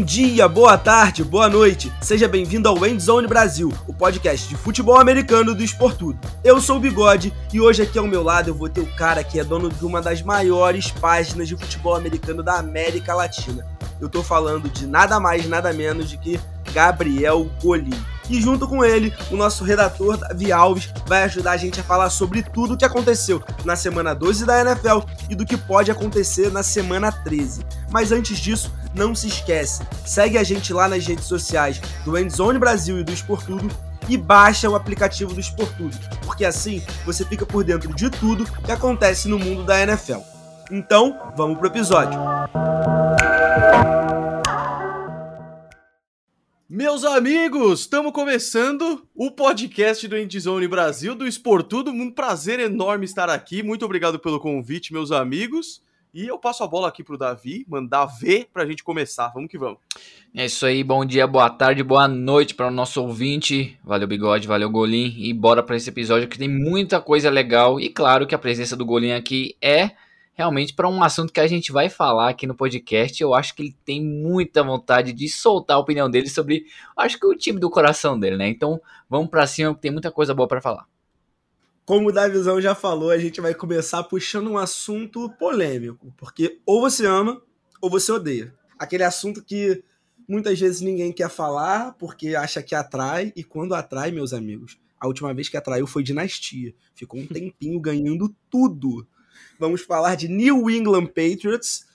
Bom dia, boa tarde, boa noite. Seja bem-vindo ao Endzone Brasil, o podcast de futebol americano do Esportudo. Eu sou o Bigode e hoje aqui ao meu lado eu vou ter o cara que é dono de uma das maiores páginas de futebol americano da América Latina. Eu tô falando de nada mais, nada menos de que Gabriel Golim. E junto com ele, o nosso redator Davi Alves vai ajudar a gente a falar sobre tudo o que aconteceu na semana 12 da NFL e do que pode acontecer na semana 13. Mas antes disso, não se esquece, segue a gente lá nas redes sociais do Endzone Brasil e do Esportudo e baixa o aplicativo do Esportudo, porque assim você fica por dentro de tudo que acontece no mundo da NFL. Então, vamos pro episódio. Meus amigos, estamos começando o podcast do Endzone Brasil, do Esportudo. Um prazer enorme estar aqui. Muito obrigado pelo convite, meus amigos. E eu passo a bola aqui pro Davi, mandar ver pra gente começar. Vamos que vamos. É isso aí, bom dia, boa tarde, boa noite para o nosso ouvinte. Valeu, Bigode, valeu, Golim. E bora para esse episódio que tem muita coisa legal. E claro que a presença do Golim aqui é realmente para um assunto que a gente vai falar aqui no podcast. Eu acho que ele tem muita vontade de soltar a opinião dele sobre, acho que o time do coração dele, né? Então, vamos para cima, que tem muita coisa boa para falar. Como o Davizão já falou, a gente vai começar puxando um assunto polêmico, porque ou você ama ou você odeia. Aquele assunto que muitas vezes ninguém quer falar porque acha que atrai, e quando atrai, meus amigos, a última vez que atraiu foi Dinastia. Ficou um tempinho ganhando tudo vamos falar de New England Patriots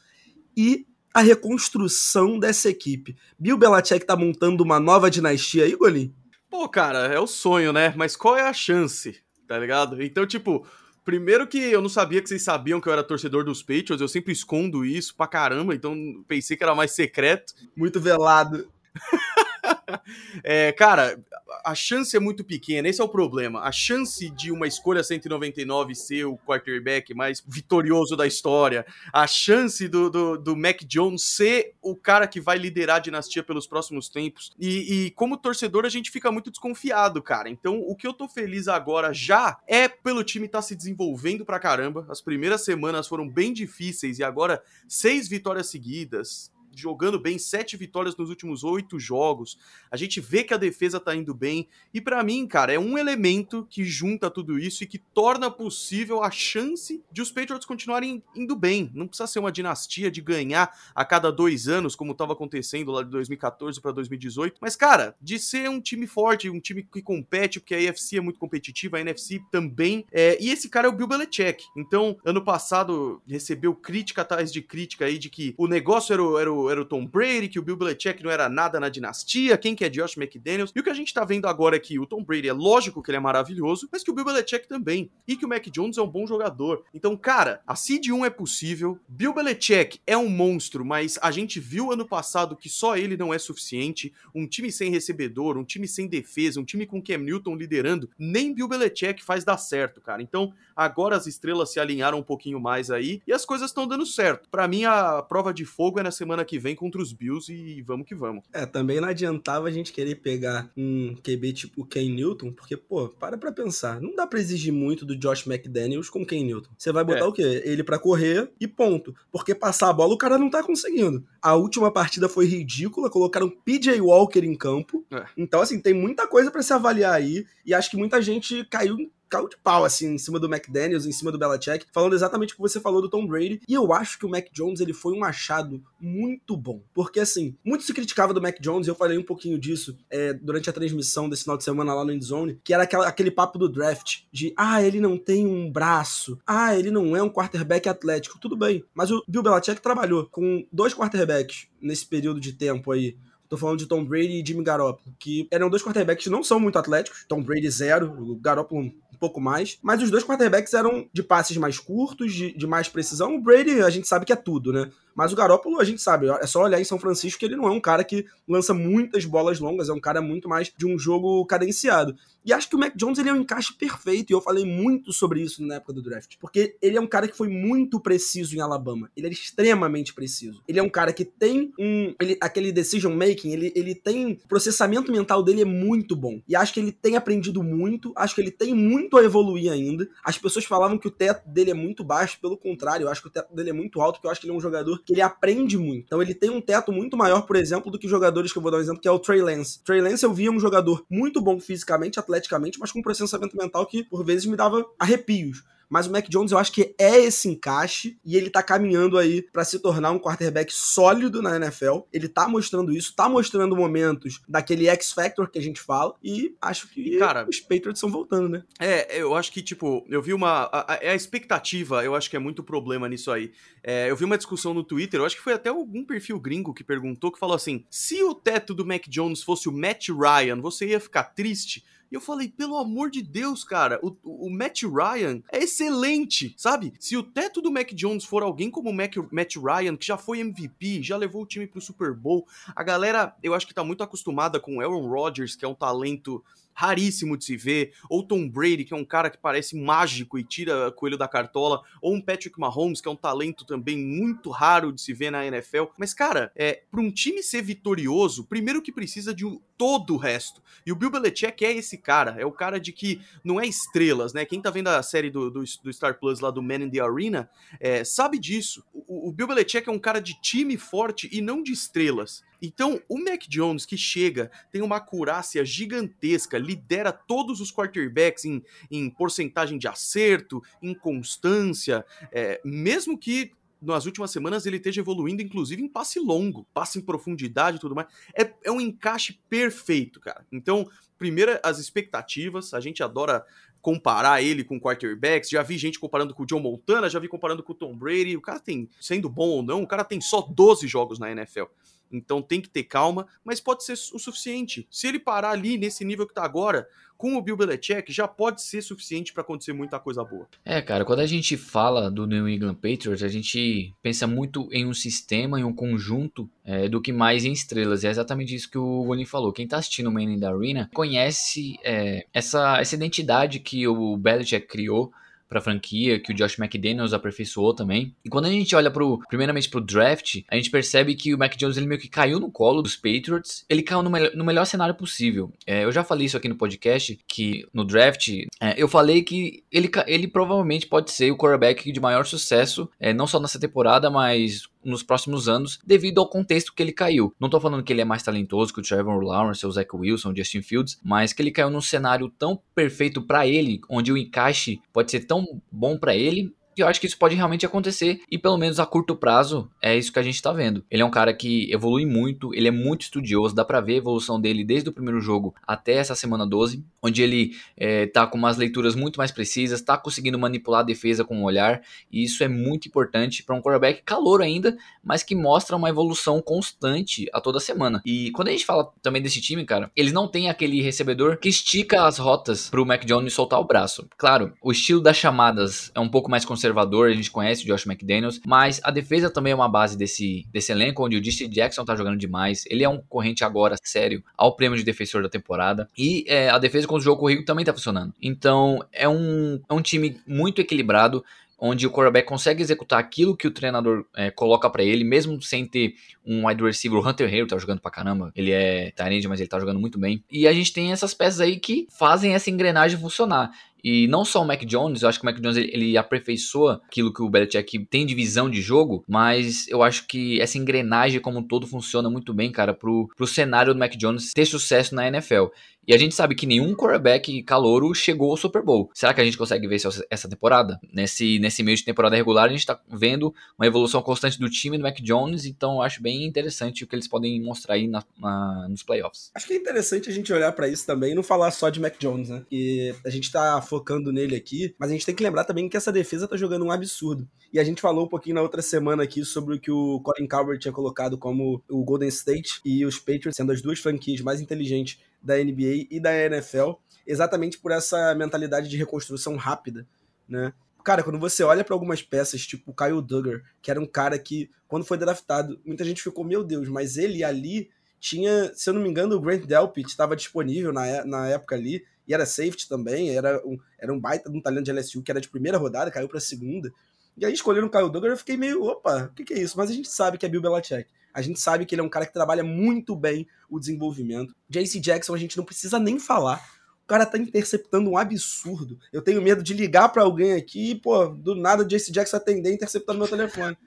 e a reconstrução dessa equipe. Bill Belichick tá montando uma nova dinastia aí, Golim? Pô, cara, é o sonho, né? Mas qual é a chance, tá ligado? Então, tipo, primeiro que eu não sabia que vocês sabiam que eu era torcedor dos Patriots, eu sempre escondo isso pra caramba, então pensei que era mais secreto. Muito velado. é, cara, a chance é muito pequena, esse é o problema. A chance de uma escolha 199 ser o quarterback mais vitorioso da história, a chance do, do, do Mac Jones ser o cara que vai liderar a dinastia pelos próximos tempos. E, e como torcedor, a gente fica muito desconfiado, cara. Então, o que eu tô feliz agora já é pelo time estar tá se desenvolvendo pra caramba. As primeiras semanas foram bem difíceis e agora seis vitórias seguidas jogando bem, sete vitórias nos últimos oito jogos. A gente vê que a defesa tá indo bem. E para mim, cara, é um elemento que junta tudo isso e que torna possível a chance de os Patriots continuarem indo bem. Não precisa ser uma dinastia de ganhar a cada dois anos, como estava acontecendo lá de 2014 para 2018. Mas, cara, de ser um time forte, um time que compete, porque a AFC é muito competitiva, a NFC também. É, e esse cara é o Bill Belichick. Então, ano passado recebeu crítica atrás de crítica aí de que o negócio era o, era o era o Tom Brady, que o Bill Belichick não era nada na dinastia, quem que é Josh McDaniels. E o que a gente tá vendo agora é que o Tom Brady é lógico que ele é maravilhoso, mas que o Bill Belichick também. E que o Mac Jones é um bom jogador. Então, cara, a seed 1 é possível. Bill Belichick é um monstro, mas a gente viu ano passado que só ele não é suficiente. Um time sem recebedor, um time sem defesa, um time com Cam Newton liderando, nem Bill Belichick faz dar certo, cara. Então, agora as estrelas se alinharam um pouquinho mais aí e as coisas estão dando certo. Para mim, a prova de fogo é na semana que que vem contra os Bills e vamos que vamos. É, também não adiantava a gente querer pegar um QB tipo o Ken Newton, porque, pô, para pra pensar. Não dá pra exigir muito do Josh McDaniels com Ken Newton. Você vai botar é. o quê? Ele para correr e ponto. Porque passar a bola o cara não tá conseguindo. A última partida foi ridícula, colocaram PJ Walker em campo. É. Então, assim, tem muita coisa para se avaliar aí. E acho que muita gente caiu caiu de pau, assim, em cima do McDaniels, em cima do Belichick, falando exatamente o que você falou do Tom Brady. E eu acho que o Mac Jones, ele foi um achado muito bom. Porque, assim, muito se criticava do Mac Jones, eu falei um pouquinho disso é, durante a transmissão desse final de semana lá no Endzone, que era aquela, aquele papo do draft, de, ah, ele não tem um braço, ah, ele não é um quarterback atlético. Tudo bem, mas o Bill Belichick trabalhou com dois quarterbacks nesse período de tempo aí, Tô falando de Tom Brady e Jimmy Garoppolo, que eram dois quarterbacks que não são muito atléticos. Tom Brady zero, o Garoppolo um pouco mais. Mas os dois quarterbacks eram de passes mais curtos, de, de mais precisão. O Brady, a gente sabe que é tudo, né? Mas o Garoppolo, a gente sabe, é só olhar em São Francisco que ele não é um cara que lança muitas bolas longas, é um cara muito mais de um jogo cadenciado. E acho que o Mac Jones ele é um encaixe perfeito, e eu falei muito sobre isso na época do draft, porque ele é um cara que foi muito preciso em Alabama. Ele era extremamente preciso. Ele é um cara que tem um ele, aquele decision making ele, ele tem. O processamento mental dele é muito bom. E acho que ele tem aprendido muito, acho que ele tem muito a evoluir ainda. As pessoas falavam que o teto dele é muito baixo, pelo contrário, eu acho que o teto dele é muito alto, porque eu acho que ele é um jogador que ele aprende muito. Então ele tem um teto muito maior, por exemplo, do que jogadores que eu vou dar um exemplo, que é o Trey Lance. Trey Lance eu via um jogador muito bom fisicamente, atleticamente, mas com um processamento mental que por vezes me dava arrepios. Mas o Mac Jones eu acho que é esse encaixe e ele tá caminhando aí para se tornar um quarterback sólido na NFL. Ele tá mostrando isso, tá mostrando momentos daquele X Factor que a gente fala e acho que Cara, os Patriots estão voltando, né? É, eu acho que, tipo, eu vi uma. A, a, a expectativa, eu acho que é muito problema nisso aí. É, eu vi uma discussão no Twitter, eu acho que foi até algum perfil gringo que perguntou, que falou assim: se o teto do Mac Jones fosse o Matt Ryan, você ia ficar triste? Eu falei, pelo amor de Deus, cara, o, o Matt Ryan é excelente, sabe? Se o teto do Mac Jones for alguém como o Mac, Matt Ryan, que já foi MVP, já levou o time pro Super Bowl, a galera, eu acho que tá muito acostumada com o Aaron Rodgers, que é um talento raríssimo de se ver, ou Tom Brady, que é um cara que parece mágico e tira coelho da cartola, ou um Patrick Mahomes, que é um talento também muito raro de se ver na NFL. Mas, cara, é, para um time ser vitorioso, primeiro que precisa de um, todo o resto. E o Bill Belichick é esse cara, é o cara de que não é estrelas, né? Quem tá vendo a série do, do, do Star Plus lá do Man in the Arena, é, sabe disso. O, o Bill Belichick é um cara de time forte e não de estrelas. Então, o Mac Jones que chega, tem uma acurácia gigantesca, lidera todos os quarterbacks em, em porcentagem de acerto, em constância, é, mesmo que nas últimas semanas ele esteja evoluindo, inclusive em passe longo, passe em profundidade e tudo mais. É, é um encaixe perfeito, cara. Então, primeiro, as expectativas, a gente adora comparar ele com quarterbacks. Já vi gente comparando com o John Montana, já vi comparando com o Tom Brady. O cara tem, sendo bom ou não, o cara tem só 12 jogos na NFL. Então tem que ter calma, mas pode ser o suficiente. Se ele parar ali nesse nível que tá agora, com o Bill Belichick, já pode ser suficiente para acontecer muita coisa boa. É, cara, quando a gente fala do New England Patriots, a gente pensa muito em um sistema, em um conjunto, é, do que mais em estrelas. E é exatamente isso que o Golim falou. Quem tá assistindo o Man in the Arena conhece é, essa, essa identidade que o Belichick criou para a franquia, que o Josh McDaniels aperfeiçoou também. E quando a gente olha pro, primeiramente pro draft, a gente percebe que o Mac Jones ele meio que caiu no colo dos Patriots. Ele caiu no, me no melhor cenário possível. É, eu já falei isso aqui no podcast, que no draft, é, eu falei que ele, ele provavelmente pode ser o quarterback de maior sucesso, é, não só nessa temporada, mas nos próximos anos, devido ao contexto que ele caiu. Não tô falando que ele é mais talentoso que o Trevor Lawrence, o Zach Wilson, o Justin Fields, mas que ele caiu num cenário tão perfeito para ele, onde o encaixe pode ser tão bom para ele e eu acho que isso pode realmente acontecer e pelo menos a curto prazo é isso que a gente tá vendo. Ele é um cara que evolui muito, ele é muito estudioso, dá para ver a evolução dele desde o primeiro jogo até essa semana 12, onde ele é, tá com umas leituras muito mais precisas, tá conseguindo manipular a defesa com o olhar, e isso é muito importante para um quarterback calor ainda, mas que mostra uma evolução constante a toda semana. E quando a gente fala também desse time, cara, eles não têm aquele recebedor que estica as rotas pro Mac Jones soltar o braço. Claro, o estilo das chamadas é um pouco mais conservador conservador, a gente conhece o Josh McDaniels, mas a defesa também é uma base desse, desse elenco, onde o DC Jackson tá jogando demais. Ele é um corrente agora sério ao prêmio de defensor da temporada. E é, a defesa contra o jogo corrido também tá funcionando. Então é um, é um time muito equilibrado onde o quarterback consegue executar aquilo que o treinador é, coloca para ele, mesmo sem ter um wide receiver. O Hunter Henry tá jogando pra caramba, ele é Tyrande, mas ele tá jogando muito bem. E a gente tem essas peças aí que fazem essa engrenagem funcionar. E não só o Mac Jones, eu acho que o Mac Jones ele, ele aperfeiçoa aquilo que o Belichick tem de visão de jogo, mas eu acho que essa engrenagem como um todo funciona muito bem, cara, pro, pro cenário do Mac Jones ter sucesso na NFL. E a gente sabe que nenhum quarterback calouro chegou ao Super Bowl. Será que a gente consegue ver essa temporada? Nesse, nesse meio de temporada regular, a gente tá vendo uma evolução constante do time do Mac Jones, então eu acho bem interessante o que eles podem mostrar aí na, na, nos playoffs. Acho que é interessante a gente olhar para isso também e não falar só de Mac Jones, né? E a gente tá focando nele aqui, mas a gente tem que lembrar também que essa defesa tá jogando um absurdo. E a gente falou um pouquinho na outra semana aqui sobre o que o Colin Coward tinha colocado como o Golden State e os Patriots sendo as duas franquias mais inteligentes da NBA e da NFL, exatamente por essa mentalidade de reconstrução rápida, né? Cara, quando você olha para algumas peças, tipo o Kyle Duggar, que era um cara que, quando foi draftado, muita gente ficou, meu Deus, mas ele ali tinha, se eu não me engano, o Grant Delpit estava disponível na, na época ali, e era safety também, era um, era um baita de um talento de LSU que era de primeira rodada, caiu para segunda. E aí escolheram o Kyle Duggar, eu fiquei meio, opa, o que, que é isso? Mas a gente sabe que é Bill Belichick. A gente sabe que ele é um cara que trabalha muito bem o desenvolvimento. JC Jackson a gente não precisa nem falar. O cara tá interceptando um absurdo. Eu tenho medo de ligar para alguém aqui e, pô, do nada o JC Jackson atender interceptando meu telefone.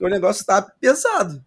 o negócio tá pesado.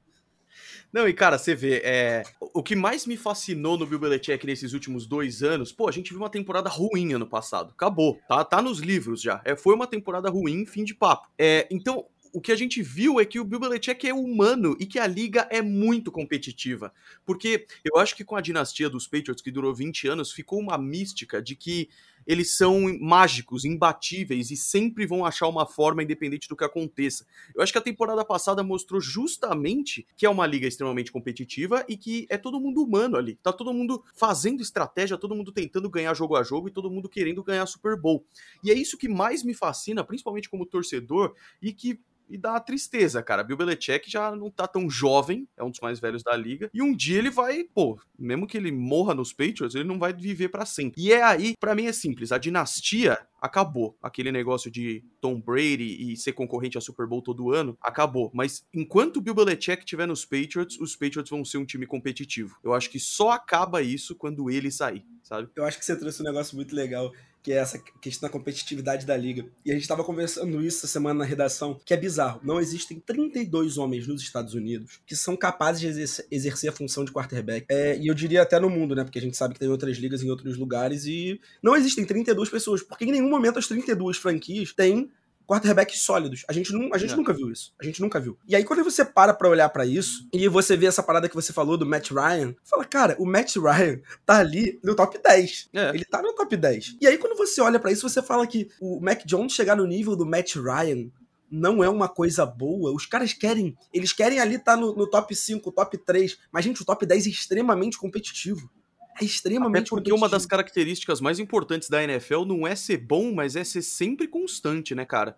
Não, e cara, você vê, é, o que mais me fascinou no Bill Belichick nesses últimos dois anos, pô, a gente viu uma temporada ruim ano passado. Acabou, tá, tá nos livros já. É, foi uma temporada ruim, fim de papo. É, então, o que a gente viu é que o Bill Belichick é humano e que a liga é muito competitiva. Porque eu acho que com a dinastia dos Patriots, que durou 20 anos, ficou uma mística de que eles são mágicos, imbatíveis e sempre vão achar uma forma independente do que aconteça. Eu acho que a temporada passada mostrou justamente que é uma liga extremamente competitiva e que é todo mundo humano ali. Tá todo mundo fazendo estratégia, todo mundo tentando ganhar jogo a jogo e todo mundo querendo ganhar Super Bowl. E é isso que mais me fascina, principalmente como torcedor, e que e dá tristeza, cara. Bill Belichick já não tá tão jovem, é um dos mais velhos da liga, e um dia ele vai, pô, mesmo que ele morra nos Patriots, ele não vai viver para sempre. E é aí, para mim é simples, a dinastia acabou. Aquele negócio de Tom Brady e ser concorrente a Super Bowl todo ano, acabou. Mas enquanto o Bill Belichick estiver nos Patriots, os Patriots vão ser um time competitivo. Eu acho que só acaba isso quando ele sair, sabe? Eu acho que você trouxe um negócio muito legal que é essa questão da competitividade da liga. E a gente estava conversando isso essa semana na redação, que é bizarro. Não existem 32 homens nos Estados Unidos que são capazes de exercer, a função de quarterback. É, e eu diria até no mundo, né? Porque a gente sabe que tem outras ligas em outros lugares e não existem 32 pessoas, porque em nenhum momento as 32 franquias têm quarterbacks sólidos. A gente, não, a gente é. nunca viu isso. A gente nunca viu. E aí, quando você para pra olhar para isso, e você vê essa parada que você falou do Matt Ryan, fala, cara, o Matt Ryan tá ali no top 10. É. Ele tá no top 10. E aí, quando você olha para isso, você fala que o Mac Jones chegar no nível do Matt Ryan não é uma coisa boa. Os caras querem, eles querem ali estar tá no, no top 5, top 3, mas, gente, o top 10 é extremamente competitivo. É extremamente Até porque uma das características mais importantes da NFL não é ser bom, mas é ser sempre constante, né, cara?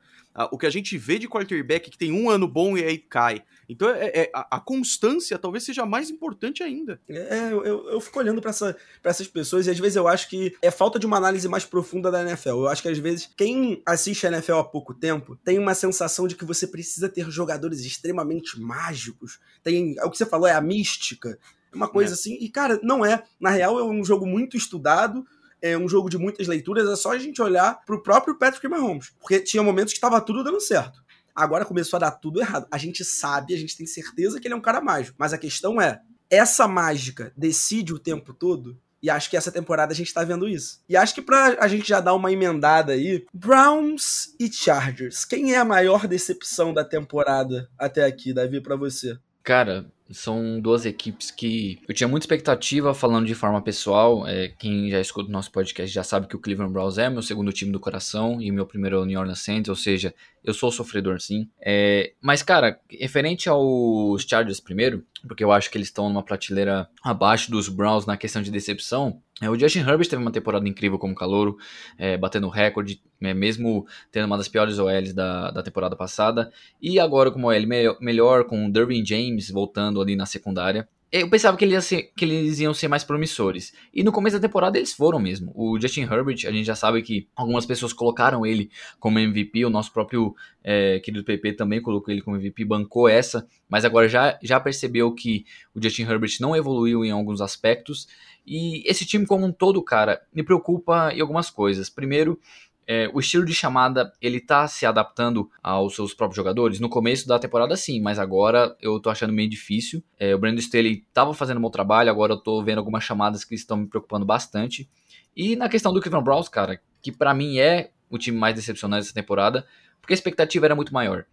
O que a gente vê de quarterback que tem um ano bom e aí cai. Então é, é a, a, constância talvez seja mais importante ainda. É, eu, eu fico olhando para essa, essas pessoas e às vezes eu acho que é falta de uma análise mais profunda da NFL. Eu acho que às vezes quem assiste a NFL há pouco tempo tem uma sensação de que você precisa ter jogadores extremamente mágicos. Tem, é o que você falou, é a mística uma coisa é. assim. E, cara, não é. Na real, é um jogo muito estudado, é um jogo de muitas leituras. É só a gente olhar pro próprio Patrick Mahomes. Porque tinha momentos que estava tudo dando certo. Agora começou a dar tudo errado. A gente sabe, a gente tem certeza que ele é um cara mágico. Mas a questão é: essa mágica decide o tempo todo? E acho que essa temporada a gente tá vendo isso. E acho que pra a gente já dar uma emendada aí, Browns e Chargers. Quem é a maior decepção da temporada até aqui, Davi, para você? Cara, são duas equipes que eu tinha muita expectativa, falando de forma pessoal. É, quem já escuta o nosso podcast já sabe que o Cleveland Browns é meu segundo time do coração e meu primeiro é o New Orleans Saints, ou seja, eu sou sofredor sim. É, mas, cara, referente aos Chargers primeiro, porque eu acho que eles estão numa prateleira abaixo dos Browns na questão de decepção. É, o Justin Herbert teve uma temporada incrível como calouro, é, batendo recorde, é, mesmo tendo uma das piores OLs da, da temporada passada. E agora com uma OL me melhor, com o Derwin James voltando ali na secundária eu pensava que, ser, que, eles iam ser mais promissores. E no começo da temporada eles foram mesmo. O Justin Herbert, a gente já sabe que algumas pessoas colocaram ele como MVP, o nosso próprio é, querido PP também colocou ele como MVP, bancou essa, mas agora já, já percebeu que o Justin Herbert não evoluiu em alguns aspectos. E esse time como um todo, cara, me preocupa em algumas coisas. Primeiro, é, o estilo de chamada ele tá se adaptando aos seus próprios jogadores. No começo da temporada, sim, mas agora eu tô achando meio difícil. É, o Brandon Staley tava fazendo um bom trabalho, agora eu tô vendo algumas chamadas que estão me preocupando bastante. E na questão do Cleveland Browns, cara, que para mim é o time mais decepcionante dessa temporada, porque a expectativa era muito maior.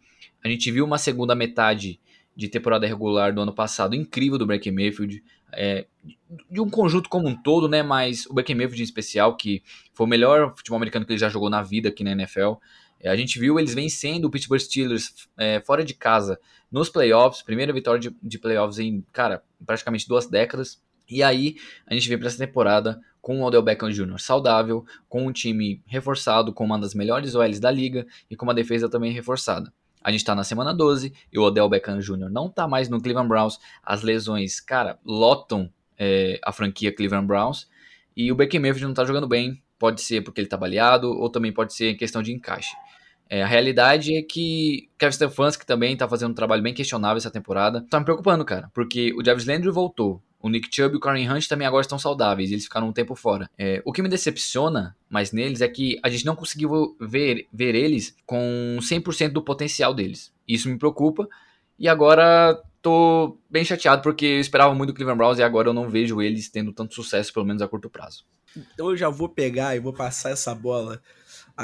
A gente viu uma segunda metade de temporada regular do ano passado incrível do Baker Mayfield é, de um conjunto como um todo, né? Mas o Baker Mayfield em especial, que foi o melhor futebol americano que ele já jogou na vida aqui na NFL. É, a gente viu eles vencendo o Pittsburgh Steelers é, fora de casa nos playoffs, primeira vitória de, de playoffs em, cara, praticamente duas décadas. E aí a gente vem para essa temporada com o Odell Beckham Jr. saudável, com um time reforçado, com uma das melhores OLs da liga e com uma defesa também reforçada. A gente tá na semana 12 e o Odell Beckham Jr. não tá mais no Cleveland Browns. As lesões, cara, lotam é, a franquia Cleveland Browns. E o Baker Mayfield não tá jogando bem. Pode ser porque ele tá baleado ou também pode ser questão de encaixe. É, a realidade é que Kevin Stefanski também tá fazendo um trabalho bem questionável essa temporada. Tá me preocupando, cara, porque o Jarvis Landry voltou. O Nick Chubb e o Karen Hunt também agora estão saudáveis, eles ficaram um tempo fora. É, o que me decepciona mais neles é que a gente não conseguiu ver, ver eles com 100% do potencial deles. Isso me preocupa. E agora tô bem chateado porque eu esperava muito do Cleveland Browns e agora eu não vejo eles tendo tanto sucesso, pelo menos a curto prazo. Então eu já vou pegar e vou passar essa bola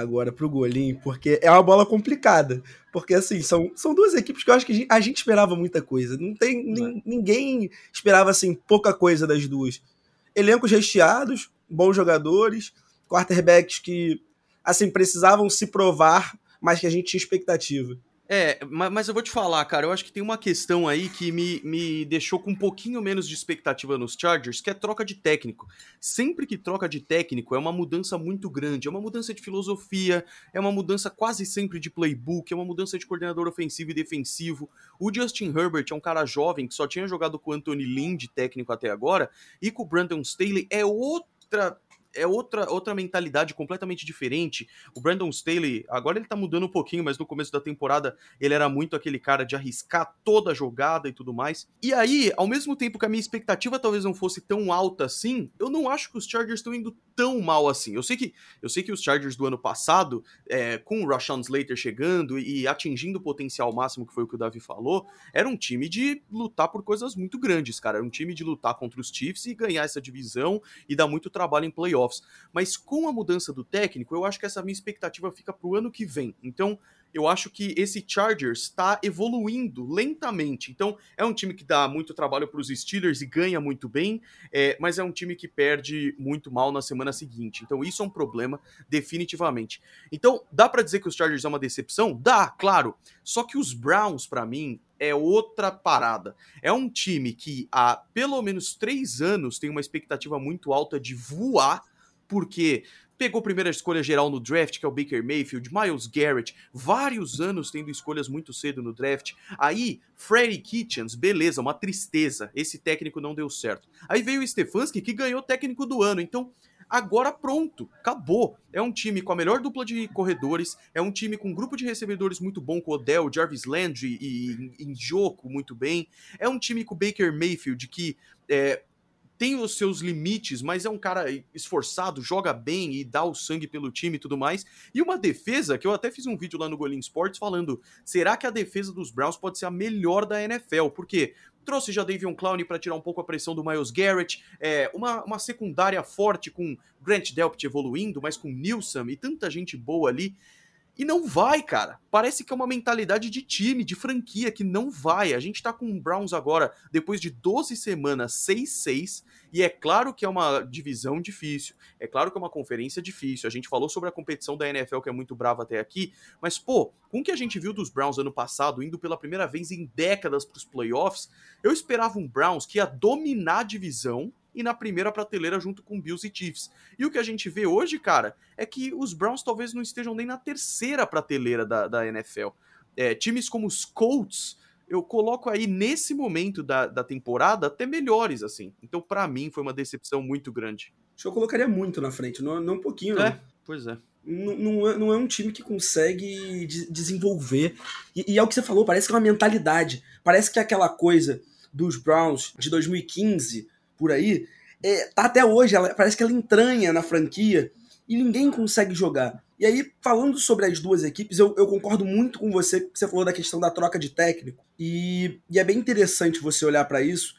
agora pro Golim, porque é uma bola complicada. Porque, assim, são, são duas equipes que eu acho que a gente, a gente esperava muita coisa. Não tem. Não. Ninguém esperava, assim, pouca coisa das duas. Elencos recheados, bons jogadores, quarterbacks que, assim, precisavam se provar, mas que a gente tinha expectativa. É, mas eu vou te falar, cara, eu acho que tem uma questão aí que me, me deixou com um pouquinho menos de expectativa nos Chargers, que é troca de técnico. Sempre que troca de técnico é uma mudança muito grande, é uma mudança de filosofia, é uma mudança quase sempre de playbook, é uma mudança de coordenador ofensivo e defensivo. O Justin Herbert é um cara jovem que só tinha jogado com o Anthony Lynn de técnico até agora, e com o Brandon Staley é outra é outra, outra mentalidade completamente diferente. O Brandon Staley, agora ele tá mudando um pouquinho, mas no começo da temporada ele era muito aquele cara de arriscar toda a jogada e tudo mais. E aí, ao mesmo tempo que a minha expectativa talvez não fosse tão alta assim, eu não acho que os Chargers estão indo tão mal assim. Eu sei que eu sei que os Chargers do ano passado, é, com o Rashawn Slater chegando e atingindo o potencial máximo, que foi o que o Davi falou, era um time de lutar por coisas muito grandes, cara. Era um time de lutar contra os Chiefs e ganhar essa divisão e dar muito trabalho em playoffs playoffs. Mas com a mudança do técnico, eu acho que essa minha expectativa fica para o ano que vem. Então, eu acho que esse Chargers está evoluindo lentamente. Então, é um time que dá muito trabalho para os Steelers e ganha muito bem, é, mas é um time que perde muito mal na semana seguinte. Então, isso é um problema, definitivamente. Então, dá para dizer que os Chargers é uma decepção? Dá, claro. Só que os Browns, para mim, é outra parada. É um time que há pelo menos três anos tem uma expectativa muito alta de voar, porque pegou primeira escolha geral no draft, que é o Baker Mayfield, Miles Garrett, vários anos tendo escolhas muito cedo no draft. Aí, Freddy Kitchens, beleza, uma tristeza, esse técnico não deu certo. Aí veio o Stefanski, que ganhou técnico do ano, então agora pronto, acabou. É um time com a melhor dupla de corredores, é um time com um grupo de recebedores muito bom, com Odell, Jarvis Landry e Njoku muito bem. É um time com o Baker Mayfield que é, tem os seus limites, mas é um cara esforçado, joga bem e dá o sangue pelo time e tudo mais. E uma defesa, que eu até fiz um vídeo lá no Golim Sports falando, será que a defesa dos Browns pode ser a melhor da NFL? Porque trouxe já Davion Clowney para tirar um pouco a pressão do Miles Garrett, é, uma, uma secundária forte com Grant Delpit evoluindo, mas com Nilsson e tanta gente boa ali. E não vai, cara. Parece que é uma mentalidade de time, de franquia, que não vai. A gente tá com o Browns agora, depois de 12 semanas, 6-6. E é claro que é uma divisão difícil. É claro que é uma conferência difícil. A gente falou sobre a competição da NFL, que é muito brava até aqui. Mas, pô, com o que a gente viu dos Browns ano passado, indo pela primeira vez em décadas pros playoffs, eu esperava um Browns que ia dominar a divisão e na primeira prateleira junto com Bills e Chiefs. E o que a gente vê hoje, cara, é que os Browns talvez não estejam nem na terceira prateleira da, da NFL. É, times como os Colts, eu coloco aí nesse momento da, da temporada até melhores, assim. Então, para mim, foi uma decepção muito grande. Acho que eu colocaria muito na frente, não, não um pouquinho, É, pois é. Não, não, é, não é um time que consegue de, desenvolver. E, e é o que você falou, parece que é uma mentalidade. Parece que é aquela coisa dos Browns de 2015 por aí, é, tá até hoje, ela, parece que ela entranha na franquia e ninguém consegue jogar. E aí, falando sobre as duas equipes, eu, eu concordo muito com você que você falou da questão da troca de técnico. E, e é bem interessante você olhar para isso,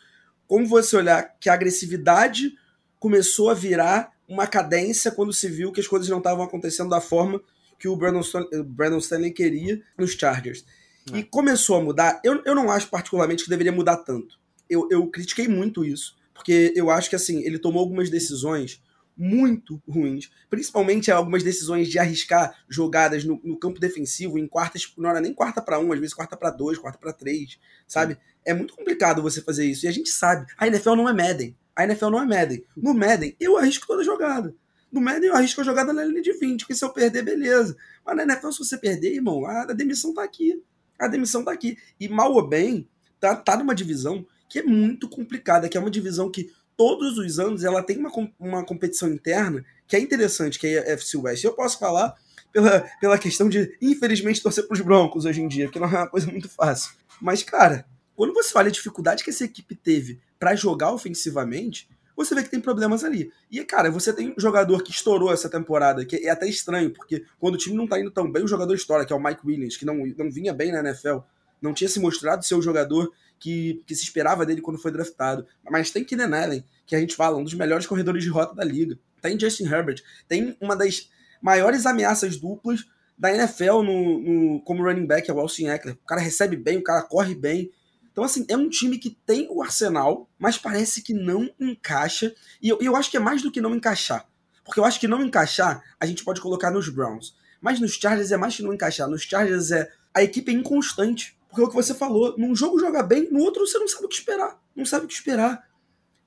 como você olhar que a agressividade começou a virar uma cadência quando se viu que as coisas não estavam acontecendo da forma que o Brandon, Brandon Stanley queria nos Chargers. É. E começou a mudar. Eu, eu não acho particularmente que deveria mudar tanto. Eu, eu critiquei muito isso. Porque eu acho que assim, ele tomou algumas decisões muito ruins, principalmente algumas decisões de arriscar jogadas no, no campo defensivo em quartas, não era nem quarta para um, às vezes quarta para dois, quarta para três, sabe? É muito complicado você fazer isso e a gente sabe. A NFL não é Madden. A NFL não é Madden. No Madden, eu arrisco toda jogada. No Madden, eu arrisco a jogada na linha de 20, porque se eu perder, beleza. Mas na NFL, se você perder, irmão, a, a demissão tá aqui. A demissão tá aqui. E mal ou bem, tá, tá numa divisão que é muito complicada, que é uma divisão que todos os anos ela tem uma, uma competição interna que é interessante, que é a FC West. Eu posso falar pela, pela questão de, infelizmente, torcer pros Broncos hoje em dia, que não é uma coisa muito fácil. Mas, cara, quando você olha a dificuldade que essa equipe teve para jogar ofensivamente, você vê que tem problemas ali. E, cara, você tem um jogador que estourou essa temporada, que é até estranho, porque quando o time não tá indo tão bem, o jogador estoura, que é o Mike Williams, que não, não vinha bem na NFL, não tinha se mostrado ser o jogador que, que se esperava dele quando foi draftado. Mas tem Keenan Allen, que a gente fala, um dos melhores corredores de rota da liga. Tem Justin Herbert, tem uma das maiores ameaças duplas da NFL no, no como running back, é o Austin Eckler. O cara recebe bem, o cara corre bem, então, assim, é um time que tem o arsenal, mas parece que não encaixa. E eu, eu acho que é mais do que não encaixar. Porque eu acho que não encaixar, a gente pode colocar nos Browns. Mas nos Chargers é mais que não encaixar. Nos Chargers é. A equipe é inconstante. Porque é o que você falou. Num jogo joga bem, no outro você não sabe o que esperar. Não sabe o que esperar.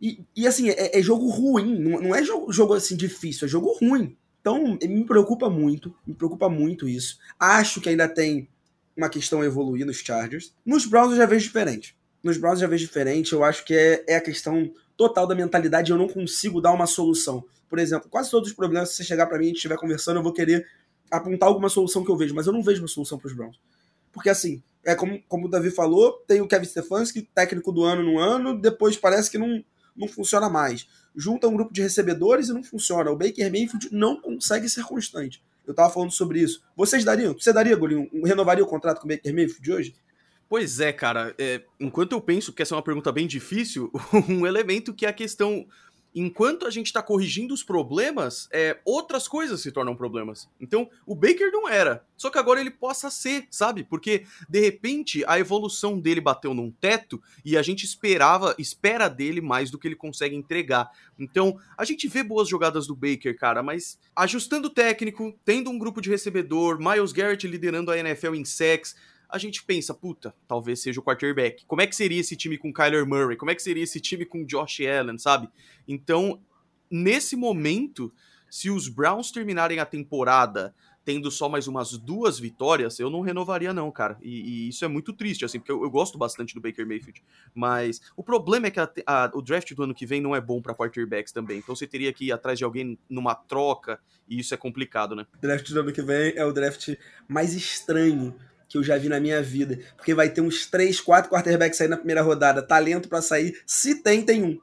E, e assim, é, é, jogo ruim. Não, não é jogo, jogo assim difícil, é jogo ruim. Então, me preocupa muito. Me preocupa muito isso. Acho que ainda tem uma questão a evoluir nos Chargers. Nos Browns eu já vejo diferente. Nos Browns eu já vejo diferente. Eu acho que é, é a questão total da mentalidade. Eu não consigo dar uma solução. Por exemplo, quase todos os problemas, se você chegar para mim e estiver conversando, eu vou querer apontar alguma solução que eu vejo, mas eu não vejo uma solução para os Browns. Porque assim, é como, como o Davi falou, tem o Kevin Stefanski, técnico do ano no ano, depois parece que não, não funciona mais. Junta um grupo de recebedores e não funciona. O Baker Mayfield não consegue ser constante. Eu tava falando sobre isso. Vocês dariam? Você daria, Golinho? Renovaria o contrato com o Baker Mayfield hoje? Pois é, cara. É, enquanto eu penso que essa é uma pergunta bem difícil, um elemento que é a questão enquanto a gente está corrigindo os problemas, é, outras coisas se tornam problemas. Então, o Baker não era. Só que agora ele possa ser, sabe? Porque, de repente, a evolução dele bateu num teto e a gente esperava, espera dele mais do que ele consegue entregar. Então, a gente vê boas jogadas do Baker, cara, mas ajustando o técnico, tendo um grupo de recebedor, Miles Garrett liderando a NFL em sacks, a gente pensa, puta, talvez seja o quarterback. Como é que seria esse time com Kyler Murray? Como é que seria esse time com Josh Allen, sabe? Então, nesse momento, se os Browns terminarem a temporada tendo só mais umas duas vitórias, eu não renovaria não, cara. E, e isso é muito triste, assim, porque eu, eu, gosto bastante do Baker Mayfield. Mas o problema é que a, a, o draft do ano que vem não é bom para quarterbacks também. Então você teria que ir atrás de alguém numa troca, e isso é complicado, né? O draft do ano que vem é o draft mais estranho que eu já vi na minha vida. Porque vai ter uns 3, 4 quarterbacks aí na primeira rodada. Talento para sair. Se tem, tem um.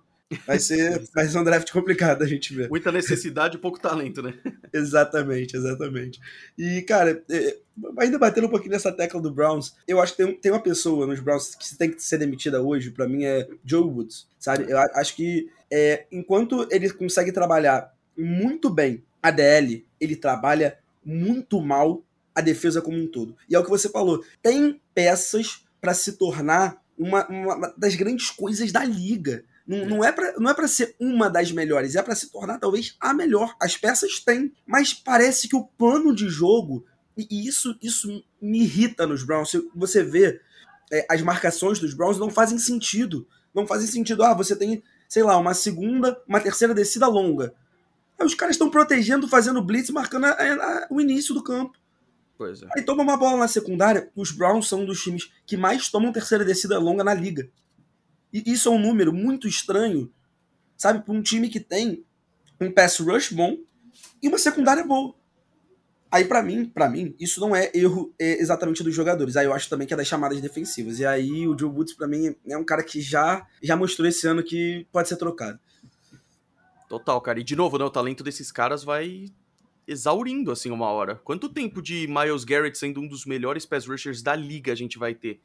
Vai ser, vai ser um draft complicado a gente ver. Muita necessidade e pouco talento, né? exatamente, exatamente. E, cara, é, ainda batendo um pouquinho nessa tecla do Browns, eu acho que tem, tem uma pessoa nos Browns que tem que ser demitida hoje, para mim é Joe Woods, sabe? Eu acho que é, enquanto ele consegue trabalhar muito bem a DL, ele trabalha muito mal a defesa como um todo. E é o que você falou, tem peças para se tornar uma, uma, das grandes coisas da liga. Não, não é para não é para ser uma das melhores, é para se tornar talvez a melhor. As peças têm, mas parece que o plano de jogo e, e isso isso me irrita nos Browns. Você vê é, as marcações dos Browns não fazem sentido. Não fazem sentido. Ah, você tem, sei lá, uma segunda, uma terceira descida longa. Aí os caras estão protegendo, fazendo blitz, marcando a, a, o início do campo. Pois é. Aí toma uma bola na secundária, os Browns são um dos times que mais tomam terceira descida longa na liga. E isso é um número muito estranho, sabe, para um time que tem um pass rush bom e uma secundária boa. Aí para mim, para mim, isso não é erro é exatamente dos jogadores. Aí eu acho também que é das chamadas defensivas. E aí o Joe Woods para mim é um cara que já já mostrou esse ano que pode ser trocado. Total, cara. E de novo, né, o talento desses caras vai exaurindo, assim, uma hora. Quanto tempo de Miles Garrett sendo um dos melhores pass rushers da liga a gente vai ter?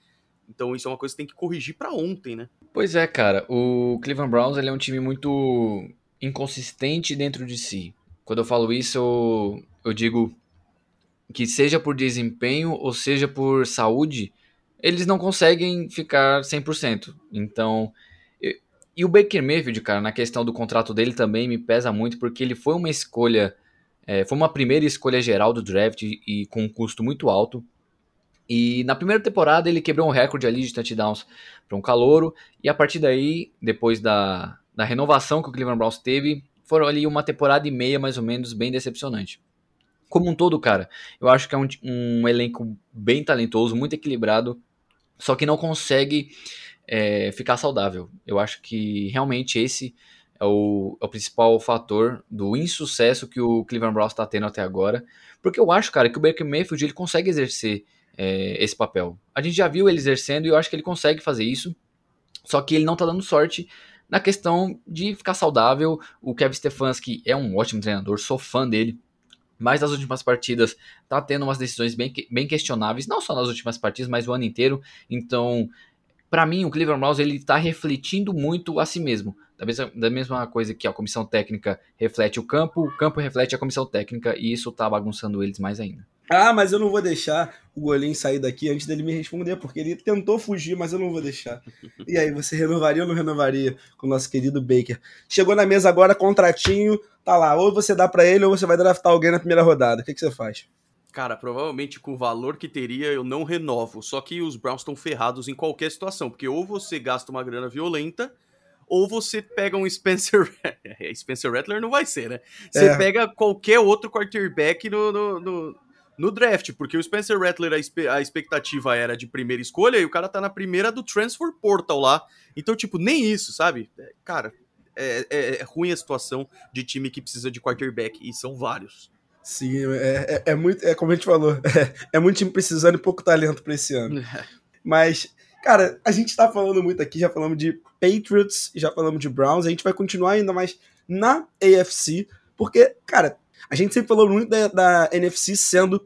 Então isso é uma coisa que tem que corrigir para ontem, né? Pois é, cara. O Cleveland Browns ele é um time muito inconsistente dentro de si. Quando eu falo isso, eu, eu digo que seja por desempenho ou seja por saúde, eles não conseguem ficar 100%. Então, e o Baker Mayfield, cara, na questão do contrato dele também me pesa muito porque ele foi uma escolha é, foi uma primeira escolha geral do draft e com um custo muito alto. E na primeira temporada ele quebrou um recorde ali de touchdowns para um calouro. E a partir daí, depois da, da renovação que o Cleveland Browns teve, foram ali uma temporada e meia mais ou menos bem decepcionante. Como um todo, cara, eu acho que é um, um elenco bem talentoso, muito equilibrado, só que não consegue é, ficar saudável. Eu acho que realmente esse é o, é o principal fator do insucesso que o Cleveland Browns está tendo até agora. Porque eu acho, cara, que o Baker Mayfield ele consegue exercer é, esse papel. A gente já viu ele exercendo e eu acho que ele consegue fazer isso. Só que ele não tá dando sorte na questão de ficar saudável. O Kevin Stefanski é um ótimo treinador, sou fã dele. Mas nas últimas partidas tá tendo umas decisões bem, bem questionáveis, não só nas últimas partidas, mas o ano inteiro. Então, para mim, o Cleveland Browns ele tá refletindo muito a si mesmo. Da mesma, da mesma coisa que a comissão técnica reflete o campo, o campo reflete a comissão técnica e isso tá bagunçando eles mais ainda. Ah, mas eu não vou deixar o Golim sair daqui antes dele me responder, porque ele tentou fugir, mas eu não vou deixar. E aí, você renovaria ou não renovaria com o nosso querido Baker? Chegou na mesa agora, contratinho, tá lá. Ou você dá para ele ou você vai draftar alguém na primeira rodada. O que, que você faz? Cara, provavelmente com o valor que teria eu não renovo. Só que os Browns estão ferrados em qualquer situação, porque ou você gasta uma grana violenta ou você pega um Spencer. Spencer Rattler não vai ser, né? Você é. pega qualquer outro quarterback no, no, no, no, draft, porque o Spencer Rattler, a, a expectativa era de primeira escolha e o cara tá na primeira do Transfer Portal lá. Então, tipo, nem isso, sabe? É, cara, é, é, é ruim a situação de time que precisa de quarterback, e são vários. Sim, é, é, é muito. É como a gente falou, é, é muito time precisando e pouco talento pra esse ano. Mas Cara, a gente tá falando muito aqui, já falamos de Patriots, já falamos de Browns, a gente vai continuar ainda mais na AFC, porque, cara, a gente sempre falou muito da, da NFC sendo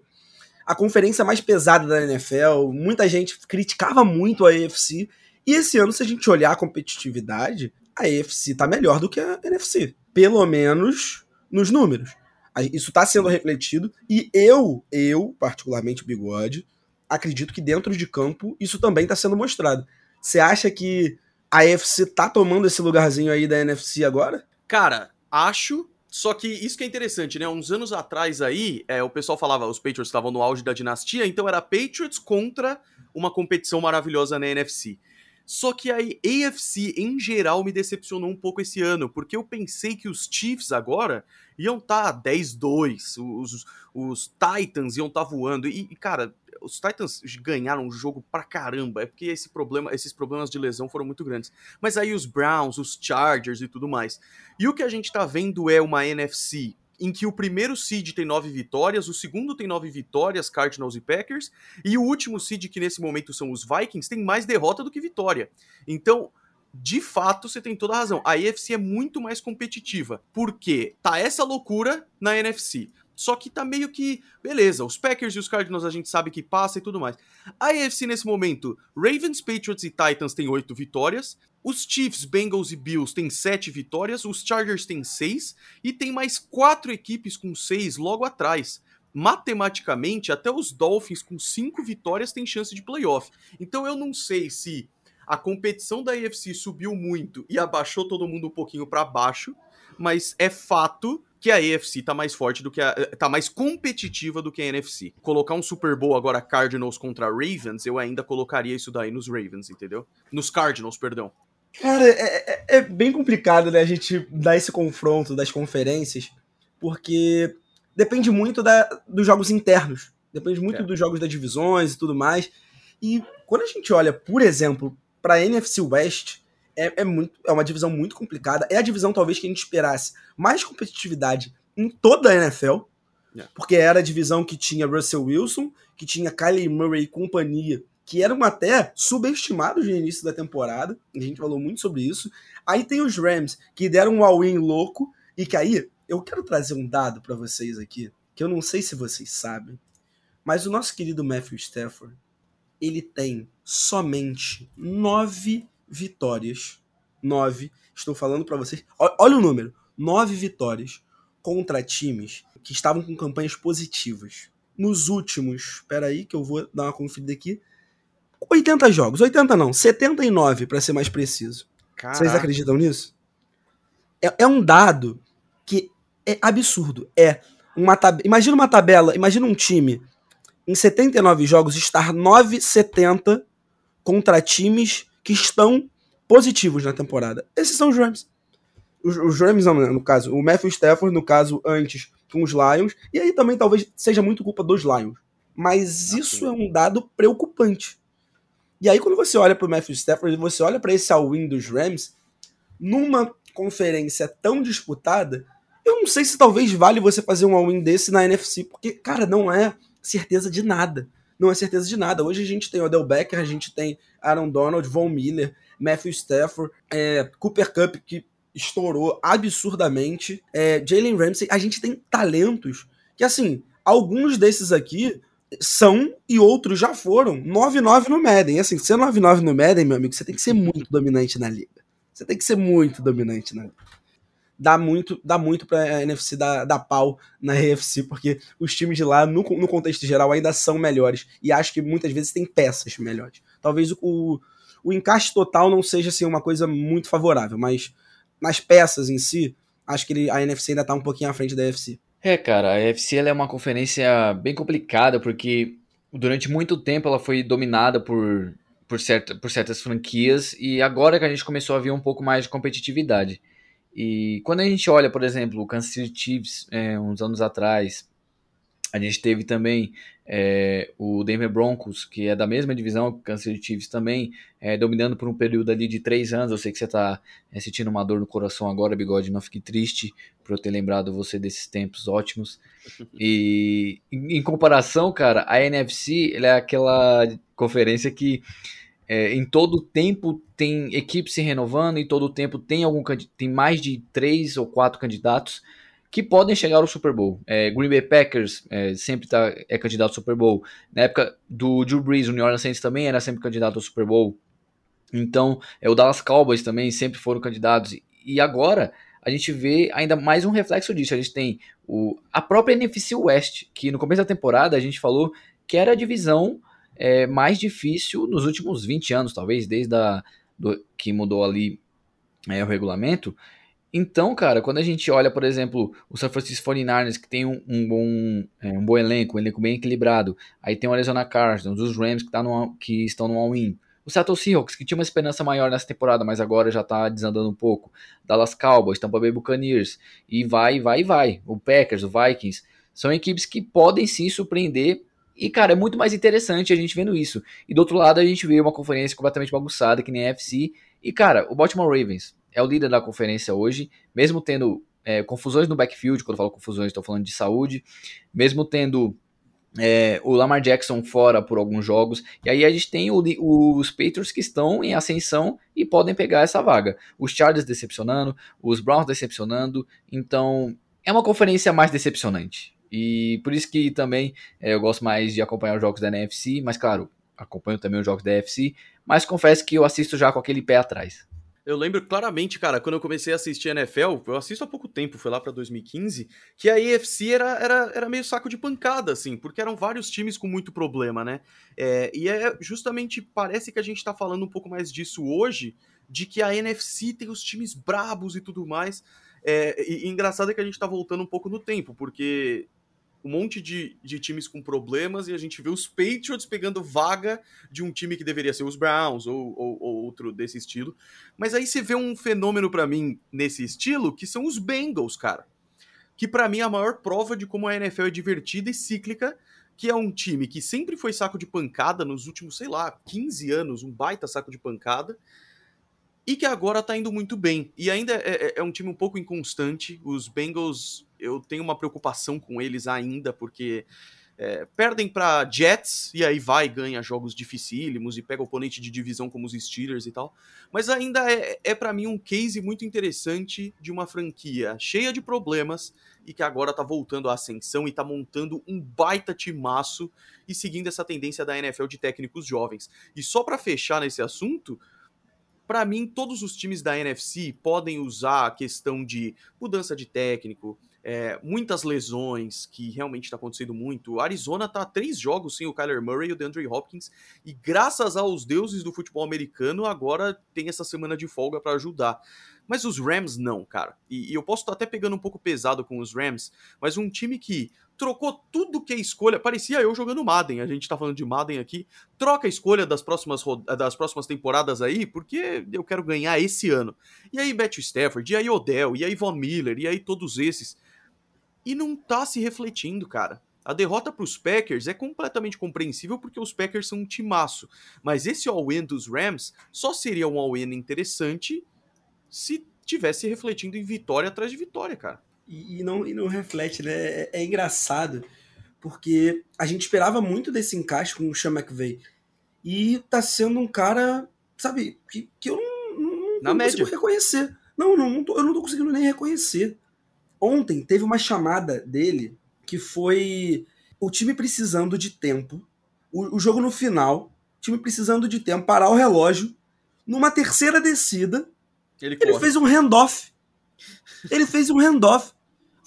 a conferência mais pesada da NFL, muita gente criticava muito a AFC, e esse ano, se a gente olhar a competitividade, a AFC tá melhor do que a NFC, pelo menos nos números. Isso está sendo refletido, e eu, eu, particularmente, Bigode, acredito que dentro de campo isso também está sendo mostrado. Você acha que a AFC tá tomando esse lugarzinho aí da NFC agora? Cara, acho. Só que isso que é interessante, né? Uns anos atrás aí, é, o pessoal falava, os Patriots estavam no auge da dinastia, então era Patriots contra uma competição maravilhosa na NFC. Só que a AFC em geral me decepcionou um pouco esse ano, porque eu pensei que os Chiefs agora iam estar tá 10-2, os, os Titans iam estar tá voando. E, cara, os Titans ganharam o jogo pra caramba, é porque esse problema, esses problemas de lesão foram muito grandes. Mas aí os Browns, os Chargers e tudo mais. E o que a gente tá vendo é uma NFC em que o primeiro seed tem nove vitórias, o segundo tem nove vitórias, Cardinals e Packers, e o último seed, que nesse momento são os Vikings, tem mais derrota do que vitória. Então, de fato, você tem toda a razão. A AFC é muito mais competitiva. Porque tá essa loucura na NFC. Só que tá meio que, beleza, os Packers e os Cardinals a gente sabe que passa e tudo mais. A AFC nesse momento, Ravens, Patriots e Titans tem oito vitórias, os Chiefs, Bengals e Bills têm sete vitórias, os Chargers têm seis e tem mais quatro equipes com seis logo atrás. Matematicamente, até os Dolphins com cinco vitórias têm chance de playoff. Então eu não sei se a competição da AFC subiu muito e abaixou todo mundo um pouquinho para baixo, mas é fato que a AFC tá mais forte do que a. tá mais competitiva do que a NFC. Colocar um Super Bowl agora Cardinals contra Ravens, eu ainda colocaria isso daí nos Ravens, entendeu? Nos Cardinals, perdão. Cara, é, é, é bem complicado, né, a gente dar esse confronto das conferências, porque depende muito da, dos jogos internos. Depende muito é. dos jogos das divisões e tudo mais. E quando a gente olha, por exemplo, para a NFC West, é, é, muito, é uma divisão muito complicada. É a divisão, talvez, que a gente esperasse mais competitividade em toda a NFL. Yeah. Porque era a divisão que tinha Russell Wilson, que tinha Kylie Murray e companhia, que eram até subestimados no início da temporada. A gente falou muito sobre isso. Aí tem os Rams, que deram um all-in louco. E que aí, eu quero trazer um dado para vocês aqui, que eu não sei se vocês sabem. Mas o nosso querido Matthew Stafford, ele tem somente nove vitórias. Nove. Estou falando para vocês. Olha o número. Nove vitórias contra times que estavam com campanhas positivas. Nos últimos, espera aí que eu vou dar uma conferida aqui. 80 jogos, 80 não, 79 para ser mais preciso. Caraca. Vocês acreditam nisso? É, é, um dado que é absurdo. É uma tab... Imagina uma tabela, imagina um time em 79 jogos estar 9,70 contra times que estão positivos na temporada. Esses são os Rams. Os, os Rams, não, no caso, o Matthew Stafford, no caso, antes com os Lions, e aí também talvez seja muito culpa dos Lions. Mas isso é um dado preocupante. E aí, quando você olha para o Matthew Stafford, você olha para esse all-in dos Rams, numa conferência tão disputada, eu não sei se talvez vale você fazer um all-in desse na NFC, porque, cara, não é certeza de nada. Não é certeza de nada. Hoje a gente tem Odell Becker, a gente tem Aaron Donald, Von Miller, Matthew Stafford, é, Cooper Cup, que estourou absurdamente, é, Jalen Ramsey. A gente tem talentos que, assim, alguns desses aqui são e outros já foram 9-9 no Madden. Assim, ser 9-9 no Madden, meu amigo, você tem que ser muito dominante na liga. Você tem que ser muito dominante na liga. Dá muito, dá muito pra NFC dar, dar pau na AFC, porque os times de lá, no, no contexto geral, ainda são melhores. E acho que muitas vezes tem peças melhores. Talvez o, o, o encaixe total não seja assim, uma coisa muito favorável, mas nas peças em si, acho que ele, a NFC ainda tá um pouquinho à frente da AFC. É, cara, a UFC é uma conferência bem complicada, porque durante muito tempo ela foi dominada por, por, certa, por certas franquias, e agora que a gente começou a ver um pouco mais de competitividade. E quando a gente olha, por exemplo, o Kansas City Chiefs, é, uns anos atrás, a gente teve também é, o Denver Broncos, que é da mesma divisão que o Kansas City Chiefs também, é, dominando por um período ali de três anos. Eu sei que você está é, sentindo uma dor no coração agora, Bigode, não fique triste por eu ter lembrado você desses tempos ótimos. E em, em comparação, cara, a NFC é aquela conferência que é, em todo tempo tem equipe se renovando, e todo tempo tem algum tem mais de três ou quatro candidatos que podem chegar ao Super Bowl. É, Green Bay Packers é, sempre tá, é candidato ao Super Bowl. Na época do Drew Brees, o New Orleans Saints também era sempre candidato ao Super Bowl. Então, é, o Dallas Cowboys também sempre foram candidatos. E agora a gente vê ainda mais um reflexo disso. A gente tem o, a própria NFC West, que no começo da temporada a gente falou que era a divisão é, mais difícil nos últimos 20 anos, talvez, desde a, do, que mudou ali é, o regulamento. Então, cara, quando a gente olha, por exemplo, o San Francisco 49ers, que tem um, um bom, é, um bom elenco, um elenco bem equilibrado, aí tem o Arizona Cardinals, os Rams que, tá no, que estão no all-in, o Seattle Seahawks, que tinha uma esperança maior nessa temporada, mas agora já tá desandando um pouco, Dallas Cowboys, Tampa Bay Buccaneers, e vai, vai, vai, o Packers, o Vikings, são equipes que podem sim surpreender e, cara, é muito mais interessante a gente vendo isso. E do outro lado, a gente vê uma conferência completamente bagunçada, que nem a FC. E, cara, o Baltimore Ravens, é o líder da conferência hoje, mesmo tendo é, confusões no backfield, quando eu falo confusões, estou falando de saúde, mesmo tendo é, o Lamar Jackson fora por alguns jogos, e aí a gente tem o, os Patriots que estão em ascensão e podem pegar essa vaga. Os Chargers decepcionando, os Browns decepcionando, então é uma conferência mais decepcionante. E por isso que também é, eu gosto mais de acompanhar os jogos da NFC, mas claro, acompanho também os jogos da NFC, mas confesso que eu assisto já com aquele pé atrás. Eu lembro claramente, cara, quando eu comecei a assistir NFL, eu assisto há pouco tempo, foi lá pra 2015, que a AFC era, era, era meio saco de pancada, assim, porque eram vários times com muito problema, né? É, e é justamente, parece que a gente tá falando um pouco mais disso hoje, de que a NFC tem os times brabos e tudo mais. É, e, e engraçado é que a gente tá voltando um pouco no tempo, porque um monte de, de times com problemas e a gente vê os Patriots pegando vaga de um time que deveria ser os Browns ou, ou, ou outro desse estilo. Mas aí você vê um fenômeno para mim nesse estilo que são os Bengals, cara. Que para mim é a maior prova de como a NFL é divertida e cíclica, que é um time que sempre foi saco de pancada nos últimos, sei lá, 15 anos, um baita saco de pancada e que agora tá indo muito bem. E ainda é, é, é, um time um pouco inconstante. Os Bengals, eu tenho uma preocupação com eles ainda, porque é, perdem para Jets e aí vai ganha jogos dificílimos e pega oponente de divisão como os Steelers e tal. Mas ainda é, é para mim um case muito interessante de uma franquia cheia de problemas e que agora tá voltando à ascensão e tá montando um baita timaço e seguindo essa tendência da NFL de técnicos jovens. E só para fechar nesse assunto, para mim, todos os times da NFC podem usar a questão de mudança de técnico, é, muitas lesões, que realmente está acontecendo muito. O Arizona tá três jogos sem o Kyler Murray e o DeAndre Hopkins, e graças aos deuses do futebol americano, agora tem essa semana de folga para ajudar. Mas os Rams não, cara. E, e eu posso estar até pegando um pouco pesado com os Rams, mas um time que trocou tudo que é escolha. Parecia eu jogando Madden. A gente tá falando de Madden aqui. Troca a escolha das próximas, das próximas temporadas aí, porque eu quero ganhar esse ano. E aí, Matthew Stafford, e aí Odell, e aí Von Miller, e aí todos esses. E não tá se refletindo, cara. A derrota para os Packers é completamente compreensível porque os Packers são um timaço. Mas esse all-in dos Rams só seria um all-in interessante se tivesse refletindo em vitória atrás de vitória, cara. E, e não, e não reflete, né? É, é, engraçado, porque a gente esperava muito desse encaixe com o Sean McVay. E tá sendo um cara, sabe, que, que eu não, não, não consigo reconhecer. Não, não, não tô, eu não tô conseguindo nem reconhecer. Ontem teve uma chamada dele que foi o time precisando de tempo, o, o jogo no final, o time precisando de tempo, parar o relógio, numa terceira descida, Ele, ele fez um handoff. Ele fez um handoff.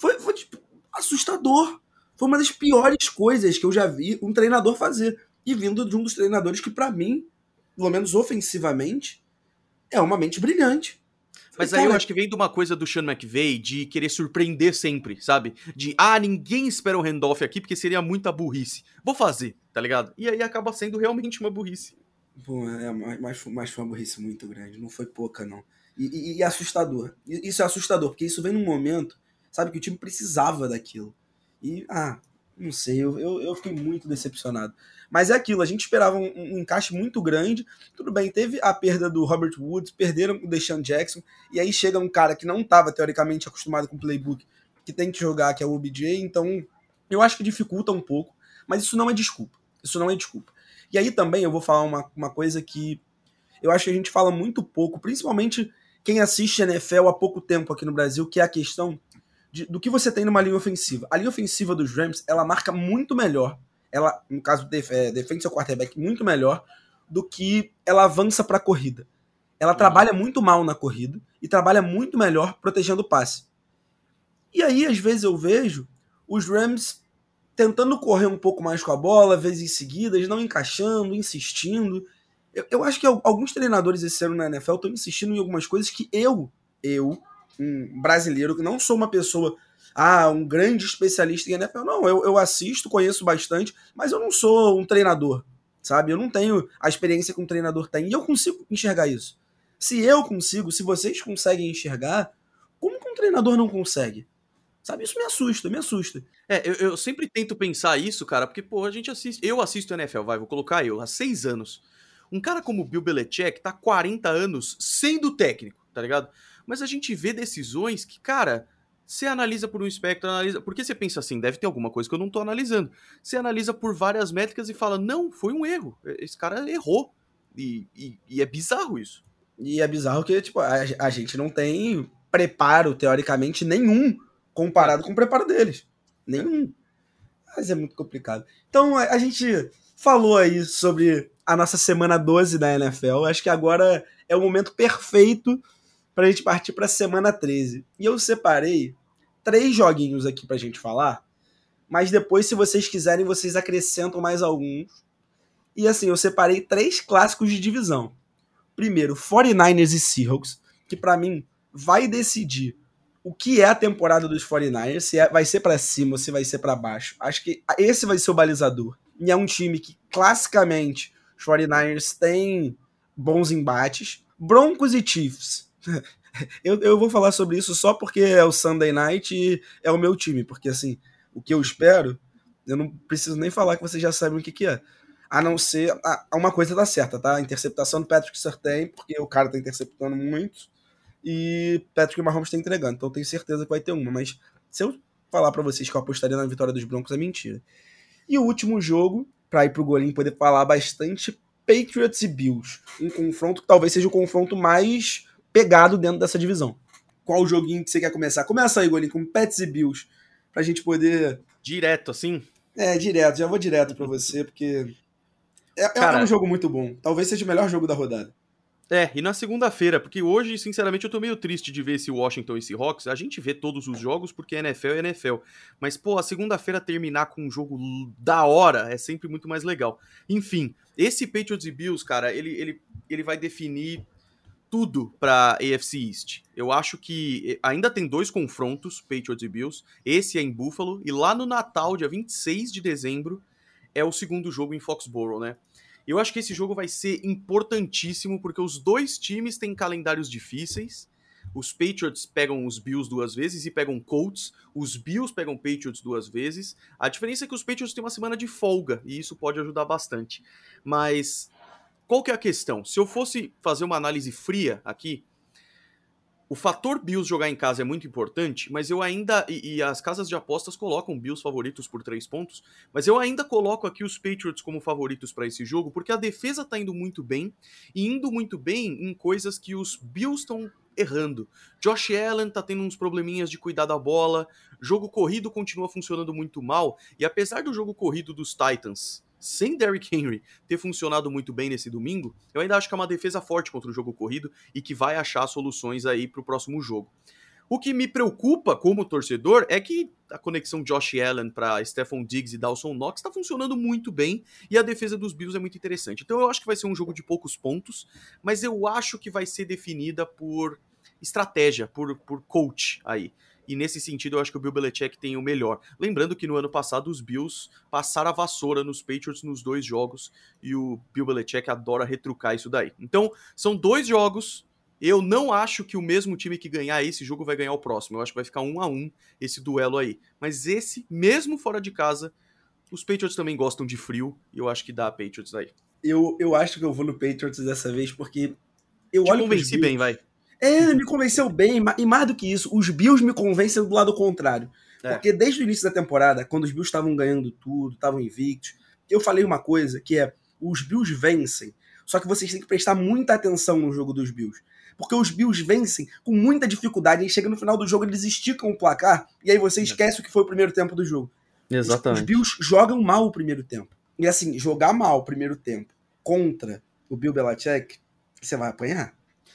Foi, foi tipo, assustador. Foi uma das piores coisas que eu já vi um treinador fazer. E vindo de um dos treinadores que, pra mim, pelo menos ofensivamente, é uma mente brilhante. Mas aí eu acho que vem de uma coisa do Sean McVay de querer surpreender sempre, sabe? De, ah, ninguém espera um handoff aqui porque seria muita burrice. Vou fazer, tá ligado? E aí acaba sendo realmente uma burrice. Pô, é, mas, mas, foi uma burrice muito grande. Não foi pouca, não. E, e- e é assustador. Isso é assustador, porque isso vem num momento, sabe, que o time precisava daquilo. E, ah, não sei, eu, eu, eu fiquei muito decepcionado. Mas é aquilo, a gente esperava um, um encaixe muito grande. Tudo bem, teve a perda do Robert Woods, perderam o Deshaun Jackson, e aí chega um cara que não estava teoricamente acostumado com o playbook, que tem que jogar, que é o OBJ, então eu acho que dificulta um pouco, mas isso não é desculpa. Isso não é desculpa. E aí também eu vou falar uma, uma coisa que eu acho que a gente fala muito pouco, principalmente quem assiste NFL há pouco tempo aqui no Brasil, que é a questão de- do que você tem numa linha ofensiva. A linha ofensiva dos Rams, ela marca muito melhor, ela, no caso, def, é, defende seu quarterback muito melhor do que ela avança para a corrida. Ela trabalha muito mal na corrida e trabalha muito melhor protegendo o passe. E aí, às vezes, eu vejo os Rams tentando correr um pouco mais com a bola, vezes seguidas, não encaixando, insistindo. Eu, eu acho que al- alguns treinadores esse ano na NFL estão insistindo em algumas coisas que eu, eu, um brasileiro, que não sou uma pessoa, ah, um grande especialista em NFL, não, eu, eu assisto, conheço bastante, mas eu não sou um treinador, sabe? Eu não tenho a experiência que um treinador tem, e eu consigo enxergar isso. Se eu consigo, se vocês conseguem enxergar, como que um treinador não consegue? Sabe, isso me assusta, me assusta. É, eu, eu sempre tento pensar isso, cara, porque, pô, a gente assiste. Eu assisto NFL, vai, vou colocar eu, há seis anos. Um cara como Bill Belichick tá há 40 anos sendo técnico, tá ligado? Mas a gente vê decisões que, cara, você analisa por um espectro, analisa. Porque você pensa assim, deve ter alguma coisa que eu não tô analisando. Você analisa por várias métricas e fala, não, foi um erro. Esse cara errou. E, e- e é bizarro isso. E é bizarro que, tipo, a, a gente não tem preparo, teoricamente, nenhum comparado com o preparo deles. Nenhum. Mas é muito complicado. Então, a, a gente falou aí sobre a nossa semana 12 da NFL. Acho que agora é o momento perfeito pra gente partir pra semana 13. E eu separei três joguinhos aqui pra gente falar. Mas depois, se vocês quiserem, vocês acrescentam mais alguns. E assim, eu separei três clássicos de divisão primeiro, 49ers e Seahawks, que pra mim vai decidir o que é a temporada dos 49ers, se é- vai ser pra cima ou se vai ser pra baixo. Acho que esse vai ser o balizador. E é um time que, classicamente, os 49ers têm bons embates. Broncos e Chiefs. eu, eu vou falar sobre isso só porque é o Sunday Night e é o meu time, porque assim, o que eu espero, eu não preciso nem falar que vocês já sabem o que, que é. A não ser. Uma coisa tá certa, tá? A interceptação do Patrick Surtain, porque o cara tá interceptando muito. E Patrick Mahomes tá entregando. Então eu tenho certeza que vai ter uma. Mas se eu falar pra vocês que eu apostaria na vitória dos Broncos, é mentira. E o último jogo, pra ir pro Golim poder falar bastante, Patriots e Bills. Um confronto que talvez seja o confronto mais pegado dentro dessa divisão. Qual joguinho que você quer começar? Começa aí, Golim, com Pets e Bills. Pra gente poder. Direto, assim. É, direto, já vou direto pra você, porque. É, é Cara- um jogo muito bom. Talvez seja o melhor jogo da rodada. É, e na segunda-feira, porque hoje, sinceramente, eu tô meio triste de ver esse Washington e Seahawks. A gente vê todos os jogos porque NFL é NFL. Mas, pô, a segunda-feira terminar com um jogo da hora é sempre muito mais legal. Enfim, esse Patriots e Bills, cara, ele, ele, ele vai definir tudo pra AFC East. Eu acho que eh, ainda tem dois confrontos, Patriots e Bills. Esse é em Buffalo. E lá no Natal, dia 26 de dezembro, é o segundo jogo em Foxborough, né? Eu acho que esse jogo vai ser importantíssimo porque os dois times têm calendários difíceis. Os Patriots pegam os Bills duas vezes e pegam Colts. Os Bills pegam Patriots duas vezes. A diferença é que os Patriots têm uma semana de folga e isso pode ajudar bastante. Mas qual que é a questão? Se eu fosse fazer uma análise fria aqui, o fator Bills jogar em casa é muito importante, mas eu ainda. E, e, as casas de apostas colocam Bills favoritos por três pontos, mas eu ainda coloco aqui os Patriots como favoritos para esse jogo, porque a defesa tá indo muito bem, e indo muito bem em coisas que os Bills estão errando. Josh Allen tá tendo uns probleminhas de cuidar da bola, jogo corrido continua funcionando muito mal, e apesar do jogo corrido dos Titans sem Derrick Henry ter funcionado muito bem nesse domingo, eu ainda acho que é uma defesa forte contra o jogo corrido e que vai achar soluções aí para o próximo jogo. O que me preocupa como torcedor é que a conexão Josh Allen para Stephon Diggs e Dawson Knox está funcionando muito bem e a defesa dos Bills é muito interessante. Então eu acho que vai ser um jogo de poucos pontos, mas eu acho que vai ser definida por estratégia, por, por coach aí. E nesse sentido, eu acho que o Bill Belichick tem o melhor. Lembrando que no ano passado os Bills passaram a vassoura nos Patriots nos dois jogos e o Bill Belichick adora retrucar isso daí. Então, são dois jogos. Eu não acho que o mesmo time que ganhar esse jogo vai ganhar o próximo. Eu acho que vai ficar um a um esse duelo aí. Mas esse, mesmo fora de casa, os Patriots também gostam de frio e eu acho que dá a Patriots aí. Eu, eu acho que eu vou no Patriots dessa vez porque eu Te olho convenci bem, vai. É, me convenceu bem, e mais do que isso, os Bills me convencem do lado contrário. É. Porque desde o início da temporada, quando os Bills estavam ganhando tudo, estavam invictos, eu falei uma coisa que é: os Bills vencem, só que vocês têm que prestar muita atenção no jogo dos Bills. Porque os Bills vencem com muita dificuldade, e chega no final do jogo, eles esticam o placar, e aí você esquece o que foi o primeiro tempo do jogo. Exatamente. Os, os Bills jogam mal o primeiro tempo. E assim, jogar mal o primeiro tempo contra o Bill Belichick, você vai apanhar.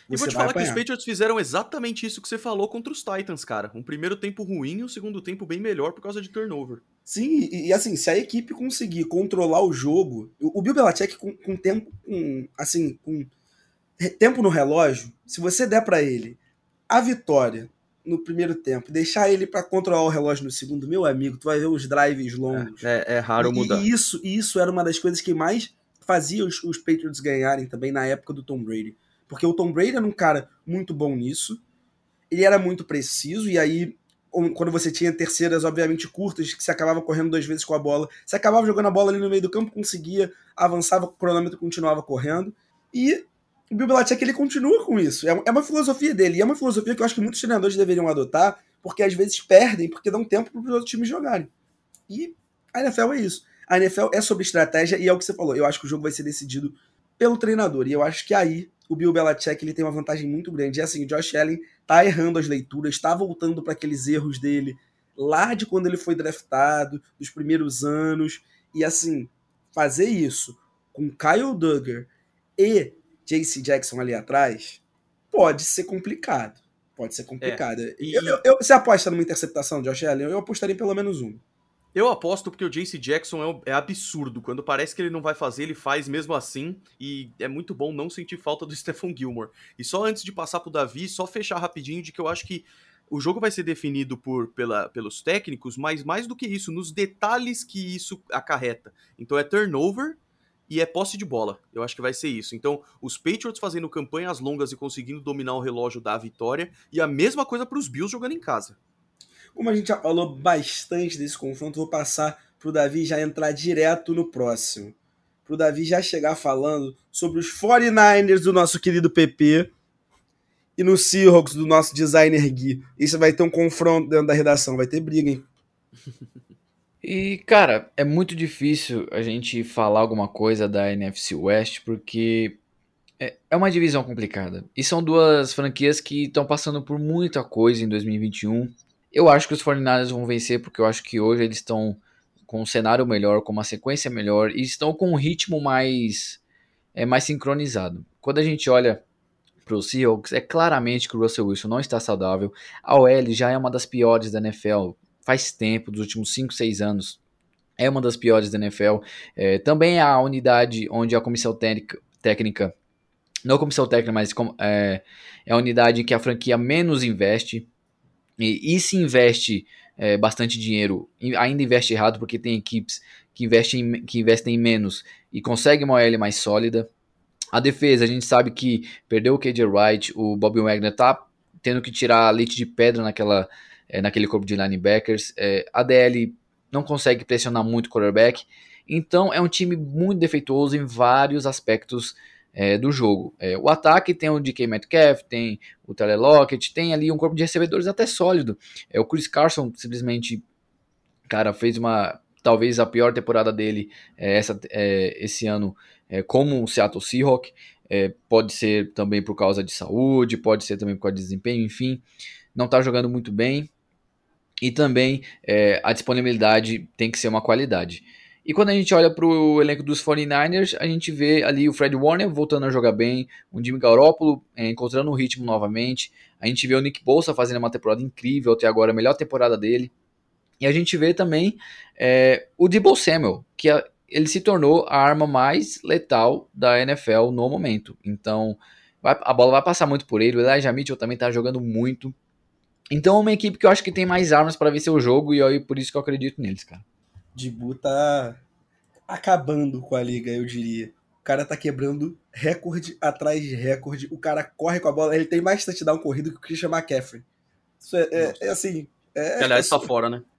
E vou te falar apanhar. que os Patriots fizeram exatamente isso que você falou contra os Titans, cara. Um primeiro tempo ruim e um segundo tempo bem melhor por causa de turnover. Sim, e, e assim, se a equipe conseguir controlar o jogo, o, o Bill Belichick com, com tempo, com, assim, com tempo no relógio, se você der para ele a vitória no primeiro tempo, deixar ele para controlar o relógio no segundo, meu amigo, tu vai ver os drives longos. É, é, é raro mudar. E isso, isso era uma das coisas que mais fazia os, os Patriots ganharem também na época do Tom Brady porque o Tom Brady era um cara muito bom nisso. Ele era muito preciso, e aí, quando você tinha terceiras, obviamente, curtas, que você acabava correndo duas vezes com a bola, você acabava jogando a bola ali no meio do campo, conseguia, avançava, o cronômetro continuava correndo. E o Bill Belichick, ele continua com isso. É, é uma filosofia dele, e é uma filosofia que eu acho que muitos treinadores deveriam adotar, porque às vezes perdem, porque dão tempo para os outros times jogarem. E a NFL é isso. A NFL é sobre estratégia, e é o que você falou. Eu acho que o jogo vai ser decidido pelo treinador. E eu acho que aí o Bill Belichick ele tem uma vantagem muito grande. E assim, o Josh Allen tá errando as leituras, está voltando para aqueles erros dele lá de quando ele foi draftado, dos primeiros anos. E assim, fazer isso com Kyle Duggar e JC Jackson ali atrás pode ser complicado. Pode ser complicado. É, e... eu, eu, eu, você aposta numa interceptação, Josh Allen? Eu apostaria pelo menos uma. Eu aposto porque o JC Jackson é, é, absurdo. Quando parece que ele não vai fazer, ele faz mesmo assim. E é muito bom não sentir falta do Stephen Gilmore. E só antes de passar pro Davi, só fechar rapidinho de que eu acho que o jogo vai ser definido por, pela, pelos técnicos, mas mais do que isso, nos detalhes que isso acarreta. Então é turnover e é posse de bola. Eu acho que vai ser isso. Então, os Patriots fazendo campanhas longas e conseguindo dominar o relógio da vitória. E a mesma coisa para os Bills jogando em casa. Como a gente já falou bastante desse confronto, vou passar para o Davi já entrar direto no próximo. Para o Davi já chegar falando sobre os 49ers do nosso querido PP e no Seahawks do nosso designer Gui. Isso vai ter um confronto dentro da redação, vai ter briga, hein? E, cara, é muito difícil a gente falar alguma coisa da NFC West, porque é, é uma divisão complicada. E são duas franquias que estão passando por muita coisa em 2021. Eu acho que os 49ers vão vencer porque eu acho que hoje eles estão com um cenário melhor, com uma sequência melhor e estão com um ritmo mais é mais sincronizado. Quando a gente olha para o Seahawks, é claramente que o Russell Wilson não está saudável. A OL já é uma das piores da NFL faz tempo, dos últimos 5, 6 anos. É uma das piores da NFL. É, também é a unidade onde a comissão técnica, técnica não comissão técnica, mas é, é a unidade em que a franquia menos investe. E, e se investe é, bastante dinheiro, ainda investe errado porque tem equipes que investem, que investem menos e conseguem uma OL mais sólida. A defesa, a gente sabe que perdeu o KJ Wright, o Bobby Wagner tá tendo que tirar leite de pedra naquela, é, naquele corpo de linebackers. É, a DL não consegue pressionar muito o quarterback. Então é um time muito defeituoso em vários aspectos é, do jogo. É, o ataque tem o DK Metcalf, tem o Tyler tem ali um corpo de recebedores até sólido. É, o Chris Carson simplesmente, cara, fez uma talvez a pior temporada dele é, essa, é, esse ano é, como o Seattle Seahawks. É, pode ser também por causa de saúde, pode ser também por causa de desempenho, enfim. Não está jogando muito bem. E também é, a disponibilidade tem que ser uma qualidade. E quando a gente olha para o elenco dos 49ers, a gente vê ali o Fred Warner voltando a jogar bem, o Jimmy Garoppolo é, encontrando um ritmo novamente, a gente vê o Nick Bolsa fazendo uma temporada incrível, até agora a melhor temporada dele. E a gente vê também é, o Debo Samuel, que a, ele se tornou a arma mais letal da NFL no momento. Então, vai, a bola vai passar muito por ele. O Elijah Mitchell também está jogando muito. Então, é uma equipe que eu acho que tem mais armas para vencer o jogo e eu, por isso que eu acredito neles, cara. Dibu tá acabando com a liga, eu diria. O cara tá quebrando recorde atrás de recorde. O cara corre com a bola. Ele tem mais touchdown corrido que o Christian McCaffrey. Isso é, é, é assim. É, aliás, tá fora, né?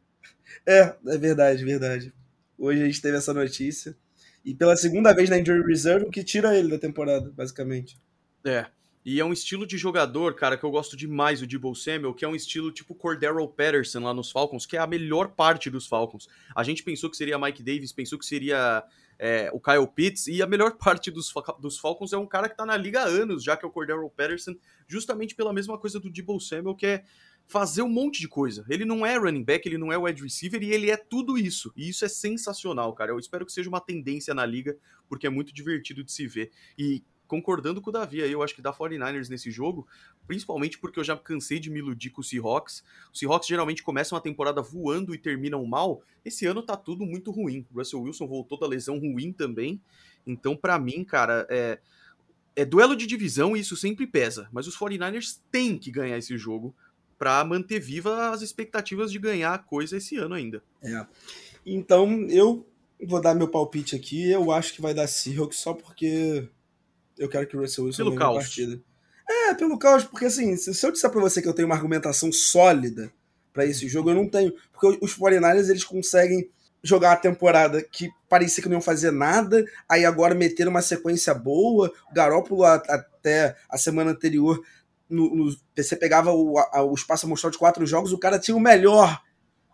É, é verdade, verdade. Hoje a gente teve essa notícia. E pela segunda vez na Injury Reserve, o que tira ele da temporada, basicamente. É. E é um estilo de jogador, cara, que eu gosto demais, o Debo Samuel, que é um estilo tipo Cordero Patterson lá nos Falcons, que é a melhor parte dos Falcons. A gente pensou que seria Mike Davis, pensou que seria é, o Kyle Pitts, e a melhor parte dos, dos Falcons é um cara que tá na liga há anos, já que é o Cordero Patterson, justamente pela mesma coisa do Debo Samuel, que é fazer um monte de coisa. Ele não é running back, ele não é wide receiver e ele é tudo isso. E isso é sensacional, cara. Eu espero que seja uma tendência na liga, porque é muito divertido de se ver. E concordando com o Davi aí, eu acho que dá 49ers nesse jogo, principalmente porque eu já cansei de me iludir com o Seahawks. Os Seahawks geralmente começam a temporada voando e terminam mal. Esse ano tá tudo muito ruim. Russell Wilson voltou da lesão ruim também. Então, para mim, cara, é, é duelo de divisão e isso sempre pesa. Mas os 49ers têm que ganhar esse jogo para manter viva as expectativas de ganhar a coisa esse ano ainda. É. Então, eu vou dar meu palpite aqui. Eu acho que vai dar Seahawks só porque eu quero que o Russell Wilson ganhe a partida. É, pelo caos, porque assim, se eu disser pra você que eu tenho uma argumentação sólida para esse jogo, eu não tenho. Porque os 49ers, eles conseguem jogar a temporada que parecia que não iam fazer nada, aí agora meter uma sequência boa. O Garópolo até a semana anterior no, no, você pegava o, a, o espaço amostral de quatro jogos, o cara tinha o melhor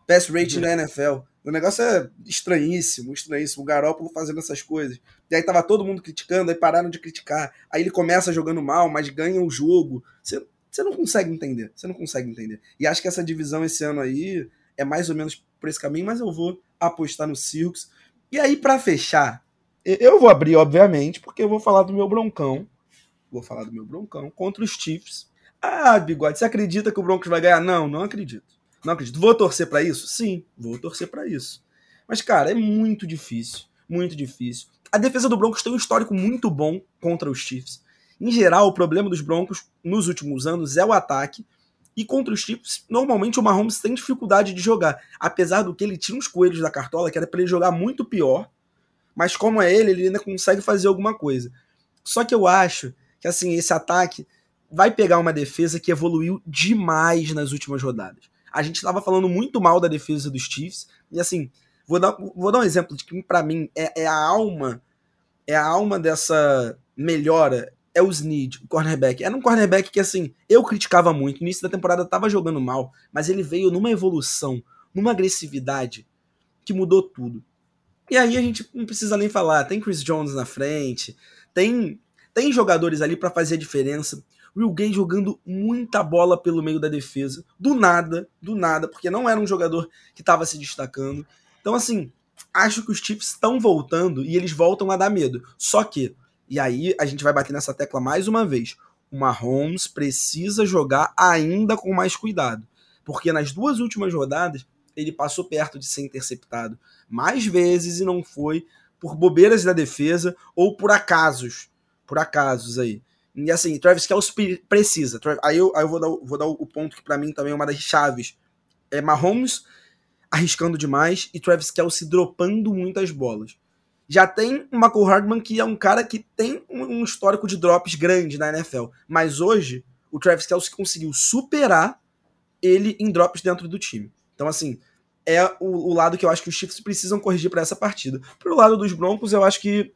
pass rate uhum. da NFL. O negócio é estranhíssimo, estranhíssimo. O Garópolo fazendo essas coisas. E aí tava todo mundo criticando, aí pararam de criticar. Aí ele começa jogando mal, mas ganha o jogo. Você, não consegue entender. Você não consegue entender. E acho que essa divisão esse ano aí é mais ou menos por esse caminho, mas eu vou apostar no Circus. E aí, para fechar, eu vou abrir, obviamente, porque eu vou falar do meu broncão vou falar do meu Broncão, contra os Chiefs. Ah, Bigode, você acredita que o Broncos vai ganhar? Não, não acredito. Não acredito. Vou torcer para isso? Sim, vou torcer para isso. Mas, cara, é muito difícil. Muito difícil. A defesa do Broncos tem um histórico muito bom contra os Chiefs. Em geral, o problema dos Broncos nos últimos anos é o ataque. E contra os Chiefs, normalmente o Mahomes tem dificuldade de jogar. Apesar do que ele tinha uns coelhos da cartola que era para ele jogar muito pior. Mas como é ele, ele ainda consegue fazer alguma coisa. Só que eu acho que assim, esse ataque vai pegar uma defesa que evoluiu demais nas últimas rodadas. A gente estava falando muito mal da defesa dos Chiefs, e assim, vou dar, vou dar um exemplo de que para mim é, é, a alma é a alma dessa melhora é o Snead, o cornerback. Era um cornerback que assim, eu criticava muito, no início da temporada tava jogando mal, mas ele veio numa evolução, numa agressividade que mudou tudo. E aí a gente não precisa nem falar, tem Chris Jones na frente, tem tem jogadores ali para fazer a diferença. Will Gay jogando muita bola pelo meio da defesa, do nada, do nada, porque não era um jogador que estava se destacando. Então, assim, acho que os Chiefs estão voltando e eles voltam a dar medo. Só que, e aí a gente vai bater nessa tecla mais uma vez, o Mahomes precisa jogar ainda com mais cuidado. Porque nas duas últimas rodadas, ele passou perto de ser interceptado mais vezes e não foi por bobeiras da defesa ou por acasos por acasos aí. E assim, Travis Kelce precisa. Aí eu, aí eu vou, dar, vou dar o ponto que para mim também é uma das chaves. É Mahomes arriscando demais e Travis Kelce dropando muitas bolas. Já tem o Michael Hardman, que é um cara que tem um histórico de drops grande na NFL. Mas hoje, o Travis Kelce conseguiu superar ele em drops dentro do time. Então, assim, é o, o lado que eu acho que os Chiefs precisam corrigir para essa partida. Pro lado dos Broncos, eu acho que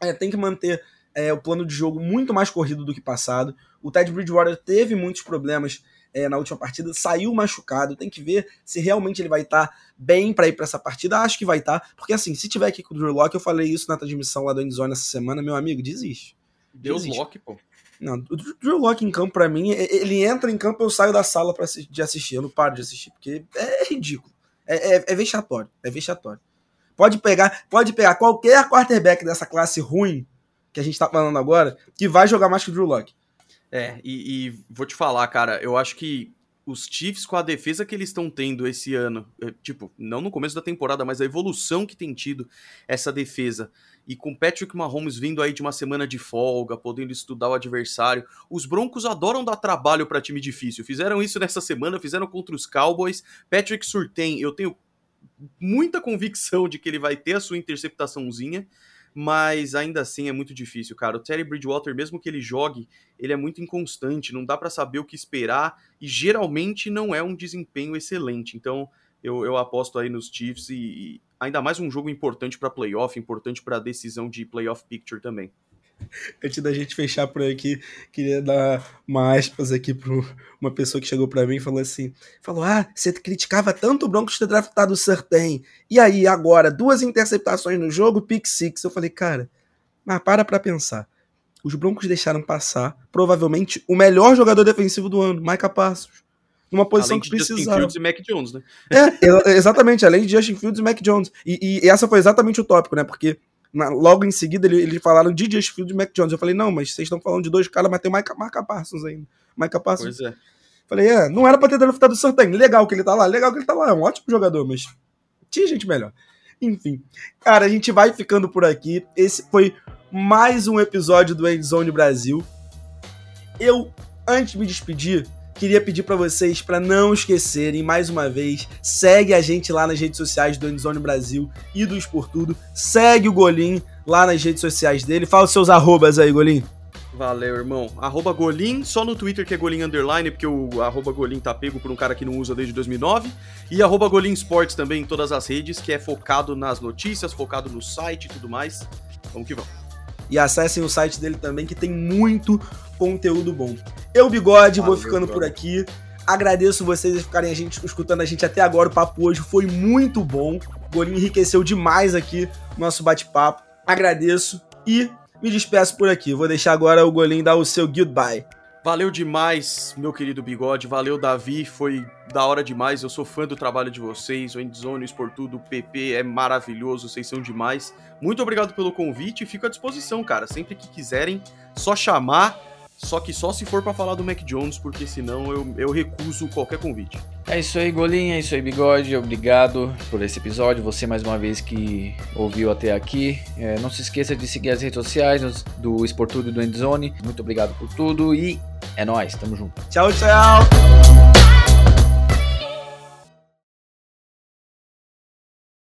é, tem que manter é, o plano de jogo muito mais corrido do que passado. O Ted Bridgewater teve muitos problemas é, na última partida, saiu machucado. Tem que ver se realmente ele vai estar tá bem para ir para essa partida. Acho que vai estar, tá, porque assim, se tiver aqui com o Drew Locke, eu falei isso na transmissão lá do Endzone essa semana, meu amigo, desiste. Deus Locke, pô. Não, o Drew Locke em campo, para mim, ele entra em campo, eu saio da sala pra, de assistir. Eu não paro de assistir, porque é ridículo. É, é, é vexatório. É vexatório. Pode pegar, pode pegar qualquer quarterback dessa classe ruim que a gente tá falando agora, que vai jogar mais que o Drew Locke. É, e, e, vou te falar, cara, eu acho que os Chiefs, com a defesa que eles estão tendo esse ano, é, tipo, não no começo da temporada, mas a evolução que tem tido essa defesa, e com Patrick Mahomes vindo aí de uma semana de folga, podendo estudar o adversário, os Broncos adoram dar trabalho para time difícil. Fizeram isso nessa semana, fizeram contra os Cowboys. Patrick Surtain, eu tenho muita convicção de que ele vai ter a sua interceptaçãozinha mas ainda assim é muito difícil, cara. O Terry Bridgewater, mesmo que ele jogue, ele é muito inconstante, não dá para saber o que esperar e geralmente não é um desempenho excelente. Então eu, eu aposto aí nos Chiefs e, e ainda mais um jogo importante para playoff, importante para a decisão de playoff picture também. Antes da gente fechar por aqui, queria dar uma aspas aqui para uma pessoa que chegou para mim e falou assim: falou, ah, você criticava tanto o Broncos ter draftado o Sertain. E aí, agora, duas interceptações no jogo, pick six. Eu falei, cara, mas para pra pensar. Os Broncos deixaram passar, provavelmente, o melhor jogador defensivo do ano, Micah Parsons. Numa posição além que precisava. Justin Fields e Mac Jones, né? É, exatamente, além de Justin Fields e Mac Jones. E, e essa foi exatamente o tópico, né? Porque na, logo em seguida ele, eles falaram de Justin Fields e Mac Jones. Eu falei, não, mas vocês estão falando de dois caras, mas tem o Micah, Parsons ainda. Micah Parsons. Pois é. Falei, é, não era pra ter draftado o Sertain. Legal que ele tá lá, legal que ele tá lá. É um ótimo jogador, mas tinha gente melhor. Enfim. Cara, a gente vai ficando por aqui. Esse foi mais um episódio do Endzone Brasil. Eu, antes de me despedir, queria pedir para vocês para não esquecerem, mais uma vez, segue a gente lá nas redes sociais do Endzone Brasil e do Esportudo. Segue o Golim lá nas redes sociais dele. Fala os seus arrobas aí, Golim. Valeu, irmão. Arroba Golim, só no Twitter que é Golim Underline, porque o arroba Golim tá pego por um cara que não usa desde 2009. E arroba Golim Sports também em todas as redes, que é focado nas notícias, focado no site e tudo mais. Vamos que vamos. E acessem o site dele também, que tem muito conteúdo bom. Eu, Bigode, Valeu, vou ficando por aqui. Agradeço vocês ficarem a gente, escutando a gente até agora. O papo hoje foi muito bom. O Golim enriqueceu demais aqui o nosso bate-papo. Agradeço e me despeço por aqui. Vou deixar agora o Golim dar o seu goodbye. Valeu demais, meu querido Bigode. Valeu, Davi. Foi da hora demais. Eu sou fã do trabalho de vocês. O Endzone, o Esportudo, o PP é maravilhoso. Vocês são demais. Muito obrigado pelo convite fico à disposição, cara. Sempre que quiserem, só chamar. Só que só se for para falar do Mac Jones, porque senão eu, eu recuso qualquer convite. É isso aí, Golinha, é isso aí, Bigode. Obrigado por esse episódio. Você mais uma vez que ouviu até aqui. É, não se esqueça de seguir as redes sociais do Esportudo e do Endzone. Muito obrigado por tudo e é nóis, tamo junto. Tchau, tchau!